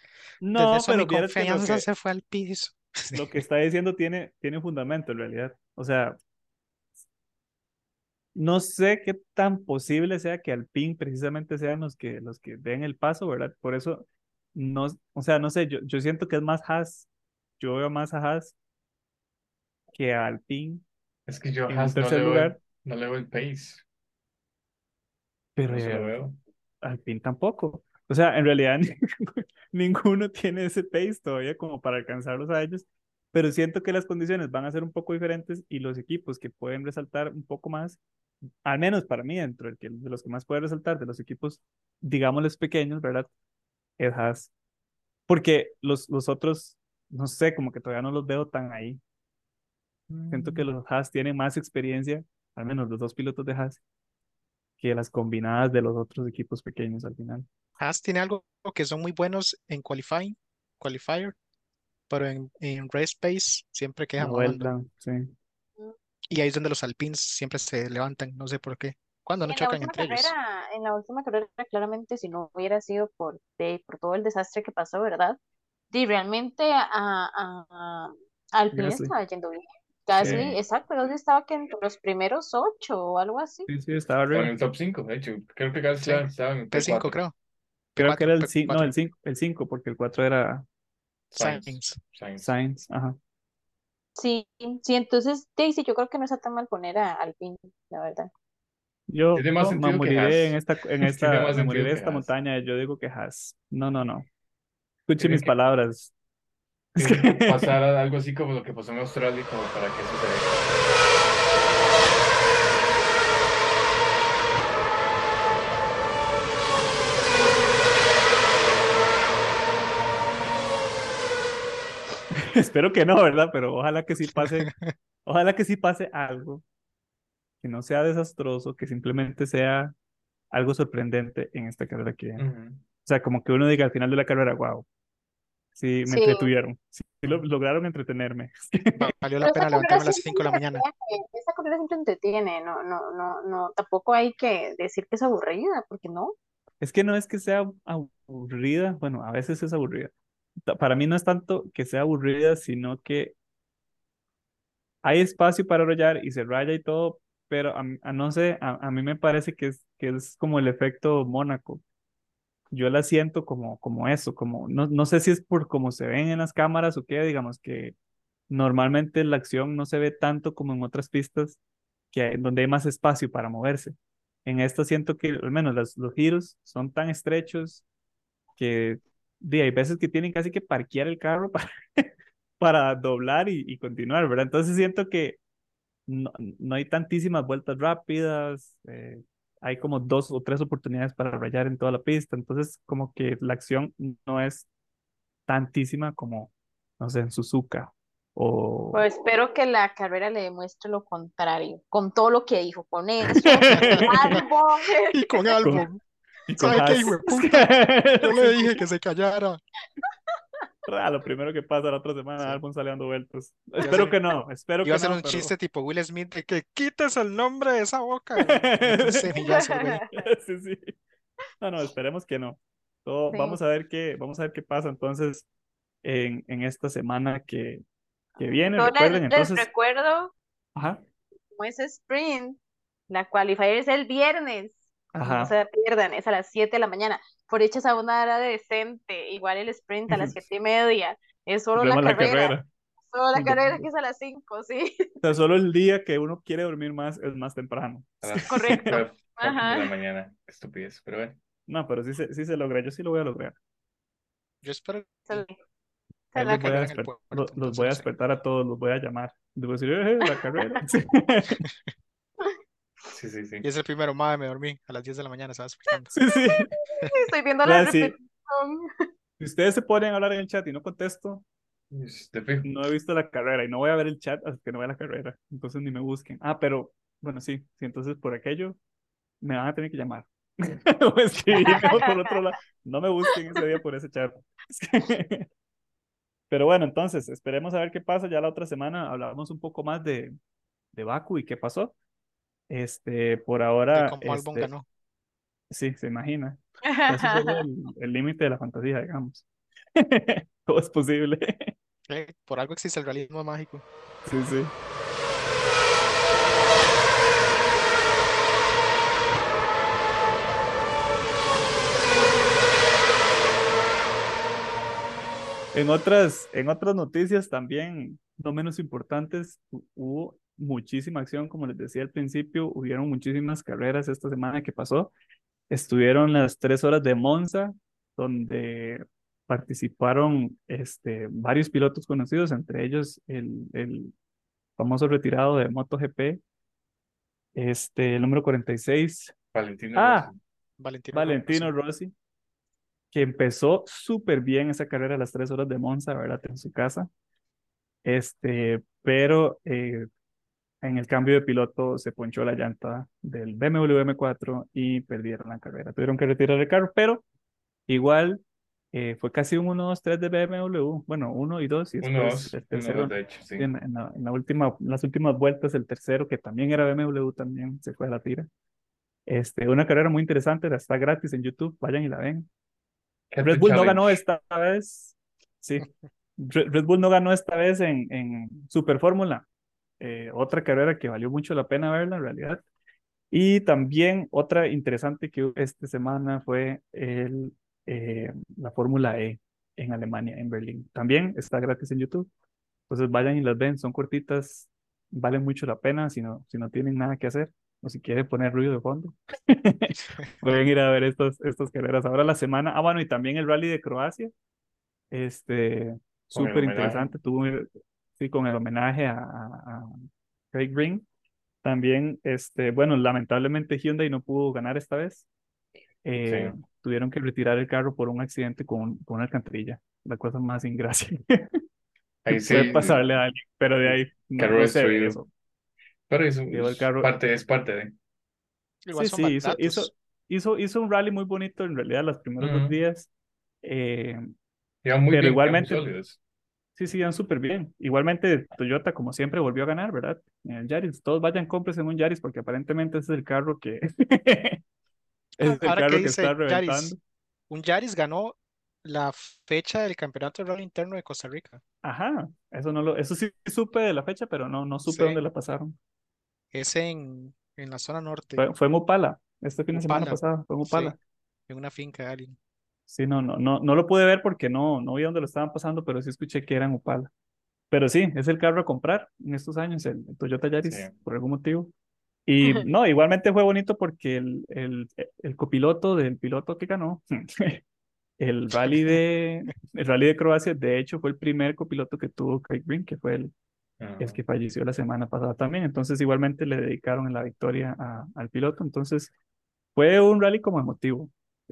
S3: desde
S1: No,
S3: mi
S1: pero lo
S3: confianza
S1: que,
S3: se fue al piso.
S1: lo que está diciendo tiene, tiene fundamento en realidad. O sea, no sé qué tan posible sea que Alpine precisamente sean los que, los que den el paso, ¿verdad? Por eso, no, o sea, no sé, yo, yo siento que es más Haas. Yo veo más a Haas que a Alpine
S2: Es que yo a Haas no le
S1: lugar,
S2: no le veo el pace.
S1: pero
S2: No lo veo.
S1: Alpine tampoco. O sea, en realidad ninguno tiene ese pace todavía como para alcanzarlos a ellos, pero siento que las condiciones van a ser un poco diferentes y los equipos que pueden resaltar un poco más, al menos para mí, dentro de los que más pueden resaltar de los equipos, digámosles pequeños, ¿verdad? Es Haas. Porque los, los otros, no sé, como que todavía no los veo tan ahí. Siento que los Haas tienen más experiencia, al menos los dos pilotos de Haas, que las combinadas de los otros equipos pequeños al final.
S3: Haas tiene algo que son muy buenos en qualifying, qualifier, pero en, en race pace siempre quedan
S1: vuelta, sí.
S3: Y ahí es donde los Alpines siempre se levantan, no sé por qué. Cuando no
S4: en
S3: chocan entre ellos.
S4: En la última carrera, claramente, si no hubiera sido por, de- por todo el desastre que pasó, ¿verdad? Y realmente a, a, a Alpine
S1: Gasly.
S4: estaba yendo bien. Gasly,
S2: Sí.
S4: exacto, Gasly estaba que entre los primeros ocho o algo así.
S1: Sí, sí, estaba
S2: en el top 5, de hecho. Creo que casi
S3: Sí.
S2: estaba en el
S3: P5
S2: P4.
S3: creo.
S1: Creo que era el
S3: P4,
S1: 5, no,
S3: P4.
S1: el 5, el 5, porque el 4 era.
S2: Sainz.
S3: Sainz.
S2: Sainz,
S1: ajá.
S4: Sí, sí, entonces, Daisy, yo creo que no está tan mal poner a Alpine, la verdad.
S1: Yo
S2: Tiene más
S1: me
S2: que
S1: moriré en esta, en esta, me moriré en esta montaña. Yo digo que Haas. No, no, no. Escuche mis
S2: que-
S1: palabras. Es
S2: que pasar algo así como lo que pasó en Australia como para que eso se.
S1: Espero que no, ¿verdad? Pero ojalá que sí pase, ojalá que sí pase algo que no sea desastroso, que simplemente sea algo sorprendente en esta carrera que viene.
S2: Ujú.
S1: O sea, como que uno diga al final de la carrera, wow, sí, me
S4: Sí.
S1: entretuvieron, sí, lo- lograron entretenerme.
S3: Va- Valió la
S4: Pero
S3: pena levantarme a las
S4: siempre
S3: 5 de la mañana.
S4: entretiene, Esa carrera siempre entretiene, no, no, no, no, tampoco hay que decir que es aburrida, porque no.
S1: Es que no es que sea aburrida, bueno, a veces es aburrida. Para mí no es tanto que sea aburrida, sino que hay espacio para rayar y se raya y todo, pero a, no sé, a, a mí me parece que es, que es como el efecto Mónaco. Yo la siento como, como eso, como, no, no sé si es por cómo se ven en las cámaras o qué, digamos que normalmente la acción no se ve tanto como en otras pistas, que hay- donde hay más espacio para moverse. En esta siento que al menos los, giros son tan estrechos que di, hay veces que tienen casi que parquear el carro para, para doblar y, y continuar, ¿verdad? Entonces siento que no, no hay tantísimas vueltas rápidas, eh, hay como dos o tres oportunidades para rayar en toda la pista, entonces como que la acción no es tantísima como, no sé, en Suzuka o...
S4: Pues espero que la carrera le demuestre lo contrario, con todo lo que dijo, con eso, con Albon.
S3: Y con Albon.
S1: y con
S3: ¿Sabe qué,
S1: Haas.
S3: hijo de puta? Yo le dije que se callara.
S1: Ah, lo primero que pasa la otra semana,
S3: Sí.
S1: Albon sale dando vueltas.
S3: a
S1: Espero
S3: ser-
S1: que no, espero que
S3: Iba a ser
S1: no,
S3: un
S1: pero-
S3: chiste tipo Will Smith de que quites el nombre de esa boca. Semillazo, güey.
S1: sí, sí. No, no, esperemos que no. Todo-
S4: Sí.
S1: Vamos a ver qué, vamos a ver qué pasa entonces en, en esta semana que, que viene.
S4: Yo les,
S1: Recuerden,
S4: les
S1: entonces,
S4: recuerdo
S1: ajá,
S4: como es sprint, la qualifier es el viernes. No
S1: ajá.
S4: se la pierdan, es a las 7 de la mañana. Por hecho, esa una hora decente. Igual el sprint a las 7 y media. Es solo la carrera.
S1: carrera.
S4: Solo la carrera que es a las 5, sí.
S1: O sea, solo el día que uno quiere dormir más es más temprano.
S2: A las
S4: Correcto. Ajá.
S2: de la mañana. Estupidez, pero bueno.
S1: No, pero sí se, sí se logra, yo sí lo voy a lograr.
S3: Yo espero
S4: es la
S1: los voy a
S3: puerto,
S1: lo- los
S3: entonces
S1: voy a despertar a todos, los voy a llamar. Les voy a decir, "Eh, la carrera. Sí.
S2: Sí, sí, sí.
S3: Y es el primero, madre, me dormí a las 10 de la mañana, ¿sabes?
S1: Sí, sí.
S4: Estoy viendo la repetición.
S1: Si ustedes se ponen a hablar en el chat y no contesto,
S2: fijo.
S1: no he visto la carrera y no voy a ver el chat hasta que no vea la carrera. Entonces ni me busquen. Ah, pero bueno, sí, sí, entonces por aquello me van a tener que llamar. o escribirme por otro lado. No me busquen ese día por ese chat. Pero bueno, entonces esperemos a ver qué pasa. Ya la otra semana hablamos un poco más de, de Baku y qué pasó. Este, por ahora,
S3: Albon
S1: este,
S3: ganó.
S1: sí, se imagina. Eso es solo el el límite de la fantasía, digamos. Todo es posible.
S3: Eh, Por algo existe el realismo mágico.
S1: Sí, sí. En otras, en otras noticias también, no menos importantes, hu- hubo muchísima acción, como les decía al principio, hubieron muchísimas carreras esta semana que pasó. Estuvieron las tres horas de Monza, donde participaron este, varios pilotos conocidos, entre ellos el, el famoso retirado de MotoGP, este, el número 46,
S2: Valentino
S1: Ah,
S2: Rossi.
S3: Valentino
S1: Valentino
S3: Rossi.
S1: Rossi, que empezó súper bien esa carrera a las tres horas de Monza, ¿verdad? En su casa. Este, pero eh, en el cambio de piloto se ponchó la llanta del BMW M4 y perdieron la carrera. Tuvieron que retirar el carro, pero igual eh, fue casi un 1-2-3 de BMW. Bueno, 1 y 2 y después el tercero.
S2: de hecho, sí.
S1: En, en la, en la última, en las últimas vueltas, el tercero, que también era BMW, también se fue a la tira. Este, una carrera muy interesante, está gratis en YouTube, vayan y la ven. Red Bull no
S2: Challenge.
S1: ganó esta vez, sí. Red Red Bull no ganó esta vez en, en Super Fórmula, eh, otra carrera que valió mucho la pena verla en realidad. Y también otra interesante que hubo esta semana fue el, eh, la Fórmula E en Alemania, en Berlín. También está gratis en YouTube. Entonces vayan y las ven, son cortitas, valen mucho la pena si no, si no tienen nada que hacer o si quieren poner ruido de fondo. Pueden ir a ver estos, estas carreras. Ahora la semana, ah, bueno, y también el rally de Croacia, este, súper interesante, tuvo, sí, con el homenaje a, a, a Craig Green. También, este, bueno, lamentablemente Hyundai no pudo ganar esta vez. Eh, tuvieron que retirar el carro por un accidente con, con una alcantarilla. La cosa más sin gracia.
S2: Ahí sí,
S1: puede pasarle a alguien, pero de ahí no,
S2: carro
S1: no
S2: destruido.
S1: eso.
S2: pero eso es
S1: carro-
S2: parte, es parte de.
S3: Igual
S1: Sí, sí, hizo, hizo, hizo, hizo un rally muy bonito en realidad los primeros dos
S2: Ujú.
S1: días. Eh,
S2: muy
S1: Pero
S2: bien, muy
S1: igualmente-
S2: sólidos.
S1: Sí, sí, iban súper bien. Igualmente, Toyota, como siempre, volvió a ganar, ¿verdad? En el Yaris. Todos vayan, compres en un Yaris porque aparentemente ese es el carro que. es el
S3: Ahora
S1: carro
S3: que
S1: está
S3: Yaris,
S1: reventando.
S3: un Yaris ganó la fecha del campeonato de rally interno de Costa Rica.
S1: Ajá, eso no lo, eso sí supe de la fecha, pero no, no supe
S3: Sí.
S1: dónde la pasaron.
S3: Es en, en la zona norte,
S1: Fue, fue en Upala, este fin de semana pasado, fue en
S3: sí. En una finca de alguien.
S1: Sí, no, no, no, no lo pude ver porque no, no vi dónde lo estaban pasando, pero sí escuché que era en Upala. Pero sí, es el carro a comprar en estos años, el, el Toyota Yaris,
S2: Sí.
S1: por algún motivo. Y no, igualmente fue bonito porque el, el, el copiloto del piloto que ganó, el rally de, el rally de Croacia, de hecho, fue el primer copiloto que tuvo Craig Green, que fue el, el que falleció la semana pasada también. Entonces, igualmente le dedicaron la victoria a- al piloto. Entonces, fue un rally como emotivo.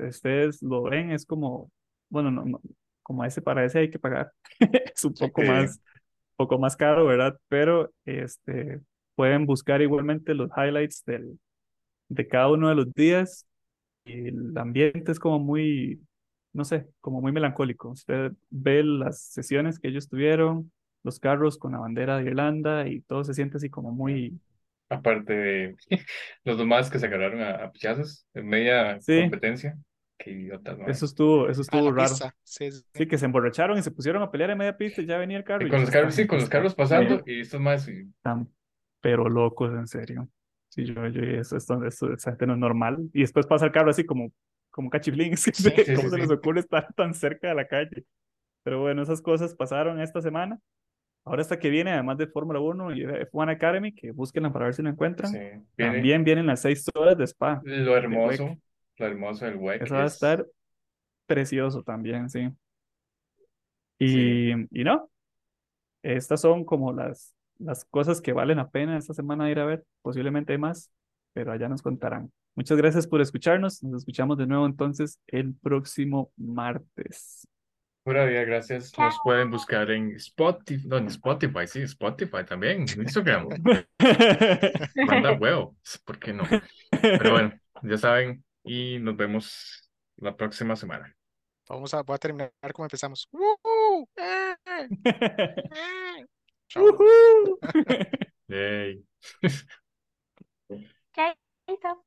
S1: Ustedes lo ven, es como, bueno, no, no, como ese para ese hay que pagar. Es un poco más, poco más caro, ¿verdad? Pero este, pueden buscar igualmente los highlights del, de cada uno de los días. Y el ambiente es como muy, no sé, como muy melancólico. Usted ve las sesiones que ellos tuvieron, los carros con la bandera de Irlanda y todo se siente así como muy,
S2: Aparte de los demás que se agarraron a, a pichazos en media
S1: Sí.
S2: competencia. Qué idiotas, ¿no?
S1: eso estuvo, eso
S3: A
S1: estuvo
S3: la
S1: raro.
S3: pista, sí, sí.
S1: Sí, que se emborracharon y se pusieron a pelear en media pista y ya venía el carro.
S2: Y
S1: y
S2: con los carros,
S1: "Esta
S2: sí, con los carros pasando y estos más. y-
S1: Están pero locos, en serio. Sí, yo, yo, eso, esto, esto, esa gente no es normal. Y después pasa el carro así como, como cachiflín.
S3: Sí,
S2: sí,
S1: ¿Cómo
S2: sí,
S1: se
S2: sí.
S1: les ocurre estar tan cerca de la calle? Pero bueno, esas cosas pasaron esta semana. Ahora hasta que viene, además de Fórmula 1 y de F1 Academy, que búsquenla para ver si lo encuentran.
S2: Sí. Viene
S1: También vienen las seis horas de Spa.
S2: lo hermoso. Lo hermoso del WEC
S1: Eso va a
S2: es-
S1: estar precioso también, sí. Y,
S2: Sí.
S1: y no, estas son como las, las cosas que valen la pena esta semana ir a ver. Posiblemente hay más, pero allá nos contarán. Muchas gracias por escucharnos. Nos escuchamos de nuevo entonces el próximo martes.
S2: Pura vida, gracias. Nos pueden buscar en Spotify, no, en Spotify, sí, Spotify también, Instagram. Manda huevo, ¿por qué no? Pero bueno, ya saben, y nos vemos la próxima semana.
S3: Vamos a, voy a terminar como empezamos. ¡Woohoo! ¡Eh! ¡Eh!
S4: Chaito.